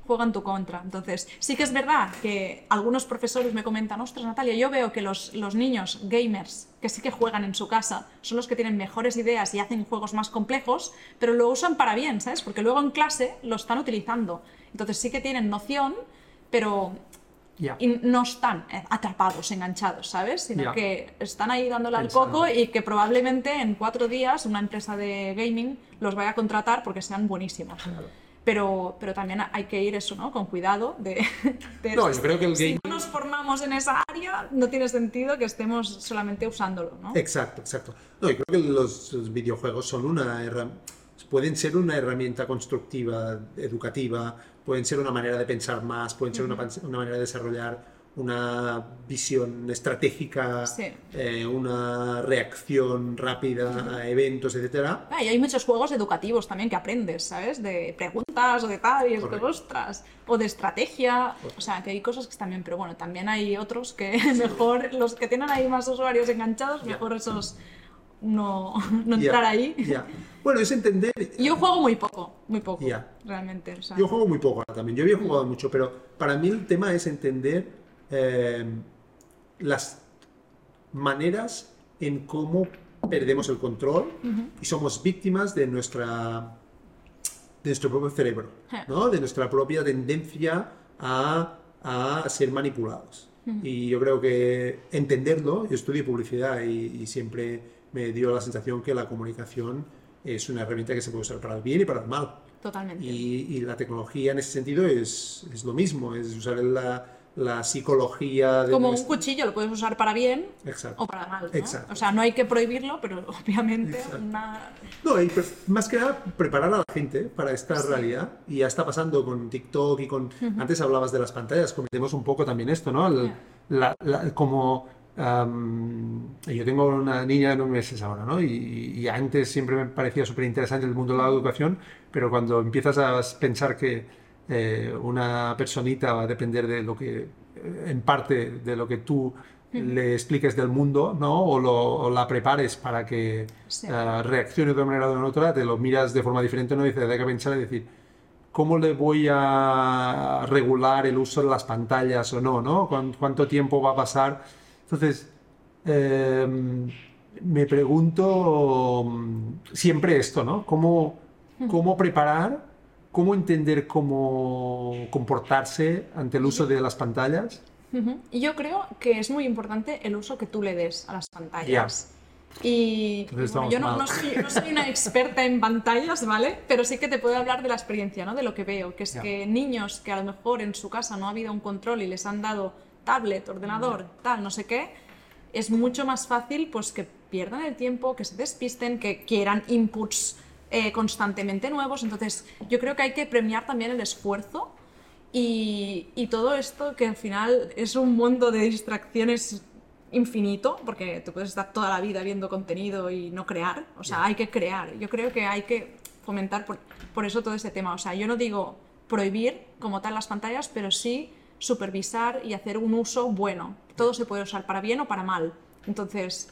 A: juega en tu contra. Entonces, sí que es verdad que algunos profesores me comentan, ostras, Natalia, yo veo que los, los niños gamers que sí que juegan en su casa son los que tienen mejores ideas y hacen juegos más complejos, pero lo usan para bien, ¿sabes? Porque luego en clase lo están utilizando. Entonces sí que tienen noción, pero Y no están eh, atrapados, enganchados, ¿sabes? Sino que están ahí dándole al coco y que probablemente en cuatro días una empresa de gaming los vaya a contratar porque sean buenísimos. Pero, pero también hay que ir eso, ¿no? Con cuidado de... de-
B: No, yo creo que el
A: si
B: gaming-
A: no nos formamos en esa área, no tiene sentido que estemos solamente usándolo, ¿no?
B: Exacto, exacto. No, yo creo que los, los videojuegos son una pueden ser una herramienta constructiva, educativa, pueden ser una manera de pensar más, pueden ser una, una manera de desarrollar una visión estratégica,
A: Sí.
B: eh, una reacción rápida a eventos, etcétera.
A: Ah, y hay muchos juegos educativos también que aprendes, ¿sabes? De preguntas o de tal, y es ostras, o de estrategia, o sea, que hay cosas que están bien, pero bueno, también hay otros que mejor, los que tienen ahí más usuarios enganchados, mejor esos no, no entrar ahí.
B: ya. Bueno, es entender.
A: Yo juego muy poco, muy poco,
B: Ya.
A: realmente. o sea,
B: Yo juego muy poco también. Yo había jugado mucho, pero para mí el tema es entender eh, las maneras en cómo perdemos el control y somos víctimas de nuestra de nuestro propio cerebro, ¿no? de nuestra propia tendencia a, a ser manipulados. Y yo creo que entenderlo, yo estudio publicidad y, y siempre me dio la sensación que la comunicación es una herramienta que se puede usar para el bien y para el mal.
A: Totalmente.
B: Y, y la tecnología en ese sentido es, es lo mismo, es usar la, la psicología de
A: Como un
B: nuestra-
A: cuchillo lo puedes usar para bien
B: Exacto.
A: o para mal, ¿no?
B: Exacto.
A: O sea, no hay que prohibirlo, pero obviamente una...
B: No, y más que nada preparar a la gente para esta realidad. Y ya está pasando con TikTok y con... Antes hablabas de las pantallas, comentemos un poco también esto, ¿no? El- la- la- como... am, yo tengo una niña de nueve meses ahora, ¿no? Y, y antes siempre me parecía súper interesante el mundo de la educación, pero cuando empiezas a pensar que eh, una personita va a depender de lo que, eh, en parte, de lo que tú le expliques del mundo, ¿no? O, lo- o la prepares para que
A: Sí.
B: eh, reaccione de una manera o de otra, te lo miras de forma diferente, ¿no? Y dices, hay que pensar y decir, ¿cómo le voy a regular el uso de las pantallas o no, ¿no? ¿Cuán- ¿Cuánto tiempo va a pasar? Entonces, eh, me pregunto mm, siempre esto, ¿no? ¿Cómo, cómo preparar, cómo entender cómo comportarse ante el uso de las pantallas?
A: Y yo creo que es muy importante el uso que tú le des a las pantallas. Y bueno, yo no, no soy, no soy una experta en pantallas, ¿vale? Pero sí que te puedo hablar de la experiencia, ¿no? De lo que veo, que es que niños que a lo mejor en su casa no ha habido un control y les han dado tablet, ordenador, tal, no sé qué, es mucho más fácil pues que pierdan el tiempo, que se despisten, que quieran inputs eh, constantemente nuevos. Entonces, yo creo que hay que premiar también el esfuerzo y, y todo esto que al final es un mundo de distracciones infinito, porque te puedes estar toda la vida viendo contenido y no crear. O sea, hay que crear. Yo creo que hay que fomentar por, por eso todo este tema. O sea, yo no digo prohibir como tal las pantallas, pero sí supervisar y hacer un uso bueno. Todo se puede usar para bien o para mal. Entonces,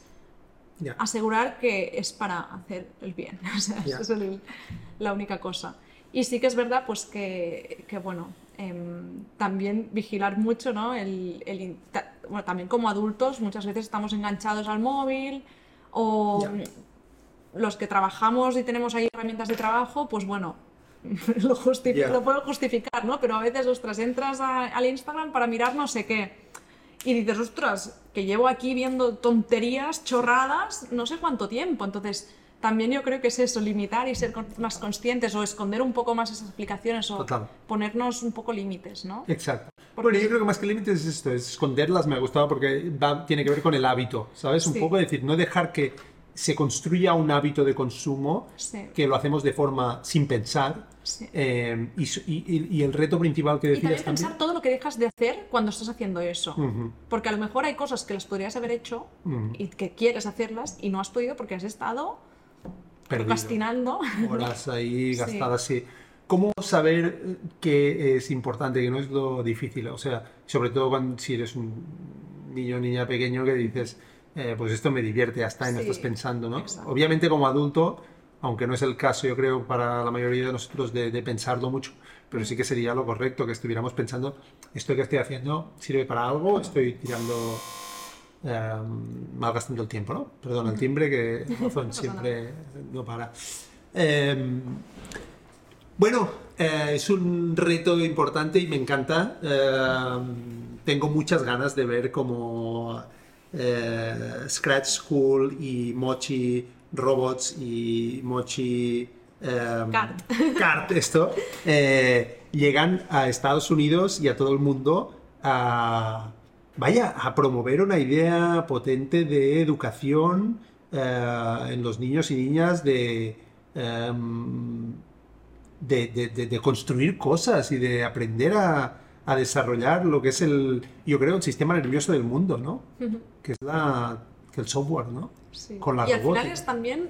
A: asegurar que es para hacer el bien. O sea, esa es el- la única cosa. Y sí que es verdad, pues que, que, bueno, em, también vigilar mucho, ¿no? El, el ta- bueno, también como adultos muchas veces estamos enganchados al móvil o los que trabajamos y tenemos ahí herramientas de trabajo, pues bueno, lo,
B: Ya.
A: lo puedo justificar, ¿no? Pero a veces, ostras, entras a- al Instagram para mirar no sé qué. Y dices, ostras, que llevo aquí viendo tonterías, chorradas, no sé cuánto tiempo. Entonces, también yo creo que es eso, limitar y ser más conscientes o esconder un poco más esas aplicaciones o
B: Total.
A: ponernos un poco límites, ¿no?
B: Exacto.
A: Porque-
B: Bueno, yo creo que más que límites es esto, es esconderlas, me ha gustado porque va- tiene que ver con el hábito, ¿sabes? Un
A: Sí.
B: poco decir, no dejar que se construya un hábito de consumo
A: Sí.
B: que lo hacemos de forma sin pensar.
A: Sí.
B: eh, y, y- y- el reto principal que
A: Y también
B: decías
A: pensar
B: también.
A: todo lo que dejas de hacer cuando estás haciendo eso.
B: Ujú,
A: Porque a lo mejor hay cosas que las podrías haber hecho
B: ujú,
A: y que quieres hacerlas y no has podido porque has estado
B: perdido.
A: procrastinando.
B: Horas ahí
A: Sí.
B: gastadas, sí. ¿Cómo saber eh, qué es importante, que no es lo difícil? O sea, sobre todo cuando si eres un niño o niña pequeño que dices, eh, pues esto me divierte, ya está, y no
A: Sí,
B: estás pensando, ¿no?
A: exacto.
B: Obviamente como adulto, aunque no es el caso, yo creo, para la mayoría de nosotros de, de pensarlo mucho, pero sí que sería lo correcto que estuviéramos pensando, esto que estoy haciendo sirve para algo, estoy tirando, eh, malgastando el tiempo, ¿no? Perdón, el timbre que siempre no para. Eh, bueno, eh, es un reto importante y me encanta. Eh, tengo muchas ganas de ver cómo eh, Scratch School y Mochi Robots y Mochi eh,
A: Kart.
B: Kart, esto, eh, llegan a Estados Unidos y a todo el mundo a, vaya, a promover una idea potente de educación eh, en los niños y niñas de, em, de, de- de- de construir cosas y de aprender a, a desarrollar lo que es el, yo creo, el sistema nervioso del mundo, ¿no? Que es la, que el software, ¿no?
A: Sí.
B: Con la
A: y al final
B: robótica.
A: es también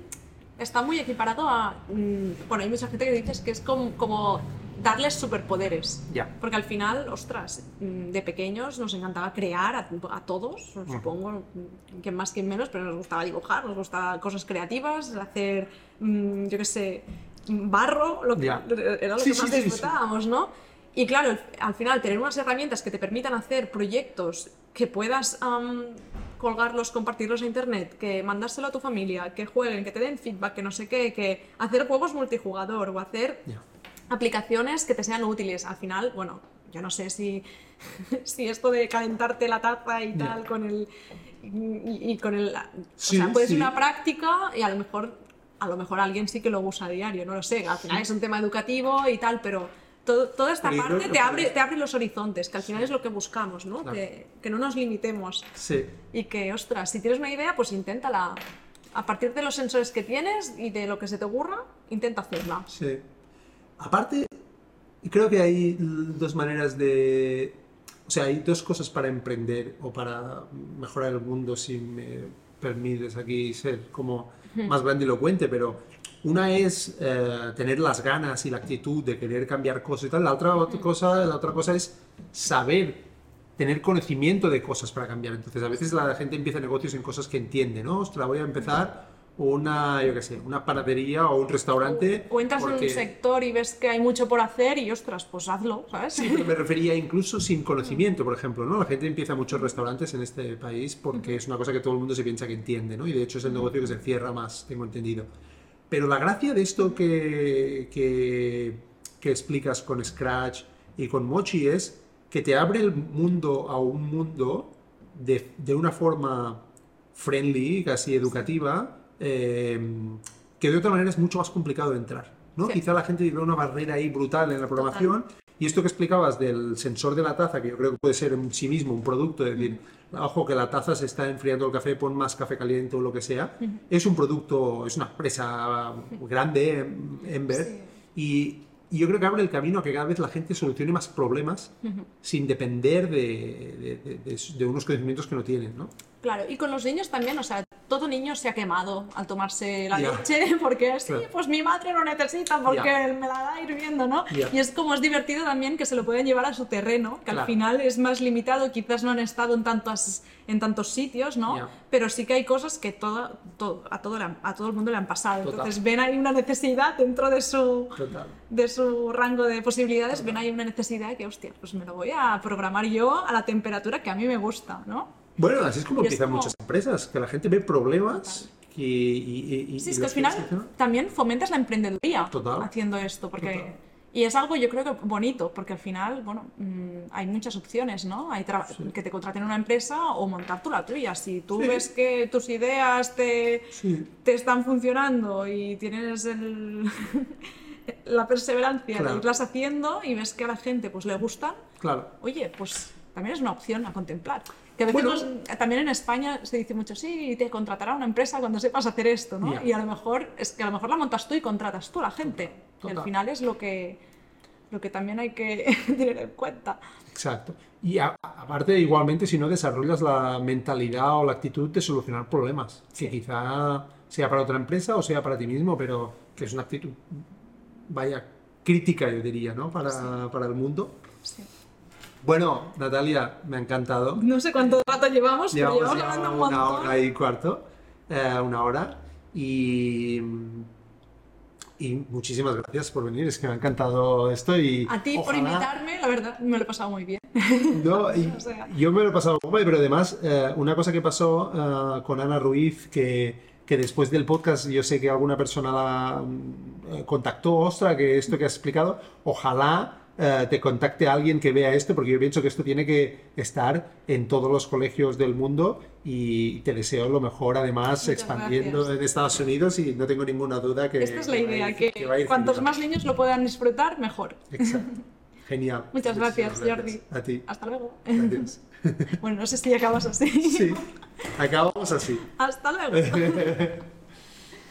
A: está muy equiparado a mm, bueno hay mucha gente que dice que es como, como darles superpoderes
B: Ya.
A: porque al final ostras mm, de pequeños nos encantaba crear a, a todos supongo mm, que más que menos pero nos gustaba dibujar nos gustaba cosas creativas hacer mm, yo qué sé barro lo que,
B: Ya.
A: era lo
B: Sí,
A: que
B: sí,
A: más
B: sí, sí.
A: disfrutábamos ¿no? Y claro, al- al final tener unas herramientas que te permitan hacer proyectos que puedas am, colgarlos, compartirlos a internet, que mandárselo a tu familia, que jueguen, que te den feedback, que no sé qué, que hacer juegos multijugador o hacer aplicaciones que te sean útiles. Al final, bueno, yo no sé si, si esto de calentarte la taza y tal con el y, y con el
B: Sí,
A: o sea, puede ser
B: sí.
A: una práctica y a lo mejor a lo mejor alguien sí que lo usa a diario, no lo sé, al final es un tema educativo y tal, pero todo- toda esta
B: Pero
A: parte te abre, te abre los horizontes, que al final es lo que buscamos, ¿no?
B: Claro.
A: Que, que no nos limitemos
B: Sí.
A: y que, ostras, si tienes una idea, pues inténtala. A partir de los sensores que tienes y de lo que se te ocurra, intenta hacerla.
B: Sí. Aparte, creo que hay dos maneras de... O sea, hay dos cosas para emprender o para mejorar el mundo, si me permites aquí ser como más grandilocuente, pero una es eh, tener las ganas y la actitud de querer cambiar cosas y tal. La otra, otra cosa, la otra cosa es saber, tener conocimiento de cosas para cambiar. Entonces, a veces la gente empieza negocios en cosas que entiende, ¿no? Ostras, voy a empezar una, yo qué sé, una panadería o un restaurante.
A: O entras en
B: porque-
A: un sector y ves que hay mucho por hacer y, ostras, pues hazlo, ¿sabes?
B: Sí, pero me refería incluso sin conocimiento, por ejemplo, ¿no? La gente empieza muchos restaurantes en este país porque es una cosa que todo el mundo se piensa que entiende, ¿no? Y de hecho es el negocio que se cierra más, tengo entendido. Pero la gracia de esto que, que, que explicas con Scratch y con Mochi es que te abre el mundo a un mundo de, de una forma friendly, casi educativa, eh, que de otra manera es mucho más complicado de entrar. ¿no?
A: Sí.
B: Quizá la gente ve una barrera ahí brutal en la programación. Y esto que explicabas del sensor de la taza, que yo creo que puede ser en sí mismo un producto, es decir, ojo que la taza se está enfriando el café, pon más café caliente o lo que sea. Es un producto, es una empresa grande, Ember, y, y yo creo que abre el camino a que cada vez la gente solucione más problemas sin depender de, de- de- de unos conocimientos que no tienen, ¿no?
A: Claro, y con los niños también, o sea, todo niño se ha quemado al tomarse la
B: Ya.
A: leche, porque sí,
B: Claro.
A: pues mi madre lo necesita porque
B: Ya.
A: me la da hirviendo, ¿no?
B: Ya.
A: Y es como es divertido también que se lo pueden llevar a su terreno, que al
B: Claro.
A: final es más limitado, quizás no han estado en, tantas, en tantos sitios, ¿no? Pero sí que hay cosas que todo, todo- a, todo a todo el mundo le han pasado.
B: Total.
A: Entonces ven ahí una necesidad dentro de su,
B: Total.
A: de su rango de posibilidades, ven ahí una necesidad que, hostia, pues me lo voy a programar yo a la temperatura que a mí me gusta, ¿no?
B: Bueno, así es como
A: Y es
B: empiezan
A: como-
B: muchas empresas, que la gente ve problemas y, y- y-
A: Sí,
B: y
A: es que al final también fomentas la emprendeduría
B: Total.
A: haciendo esto, porque...
B: Total.
A: Y es algo yo creo que bonito, porque al final, bueno, mm, hay muchas opciones, ¿no? Hay tra- que te contraten en una empresa o montar tú la tuya. Si tú
B: Sí.
A: ves que tus ideas te,
B: Sí,
A: te están funcionando y tienes el- la perseverancia
B: Claro.
A: de irlas haciendo y ves que a la gente pues le gustan,
B: claro.
A: oye, pues también es una opción a contemplar. Que a veces
B: Bueno.
A: nos- también en España se dice mucho, sí, te contratará una empresa cuando sepas hacer esto, ¿no? Y a lo mejor es que a lo mejor la montas tú y contratas tú a la gente. Y
B: Total.
A: al final es lo que, lo que también hay que tener en cuenta.
B: Exacto. Y a- aparte, igualmente, si no desarrollas la mentalidad o la actitud de solucionar problemas, que quizá sea para otra empresa o sea para ti mismo, pero que es una actitud, vaya, crítica, yo diría, ¿no? Para, para el mundo.
A: Sí.
B: Bueno, Natalia, me ha encantado.
A: No sé cuánto rato llevamos, pero
B: Llevamos
A: llevamos
B: ya
A: hablando un
B: una
A: montón.
B: hora y cuarto, eh, una hora. Y, y muchísimas gracias por venir, es que me ha encantado esto y
A: A ti por
B: ojalá-
A: invitarme, la verdad, me lo he pasado muy bien.
B: No, y
A: O sea.
B: yo me lo he pasado muy bien, pero además, eh, una cosa que pasó eh, con Ana Ruiz, que, que después del podcast yo sé que alguna persona la mm, eh, contactó, ostra, que esto que has explicado, ojalá eh, te contacte alguien que vea esto, porque yo pienso que esto tiene que estar en todos los colegios del mundo y te deseo lo mejor, además,
A: Muchas
B: expandiendo
A: gracias.
B: en Estados Unidos y no tengo ninguna duda que...
A: Esta es la
B: a
A: idea,
B: ir-
A: que,
B: a
A: cuantos más niños lo puedan disfrutar, mejor.
B: Exacto. Genial.
A: Muchas gracias, Jordi.
B: A ti.
A: Hasta luego.
B: Gracias.
A: Bueno, no sé si acabas así.
B: Sí. Acabamos así.
A: Hasta luego.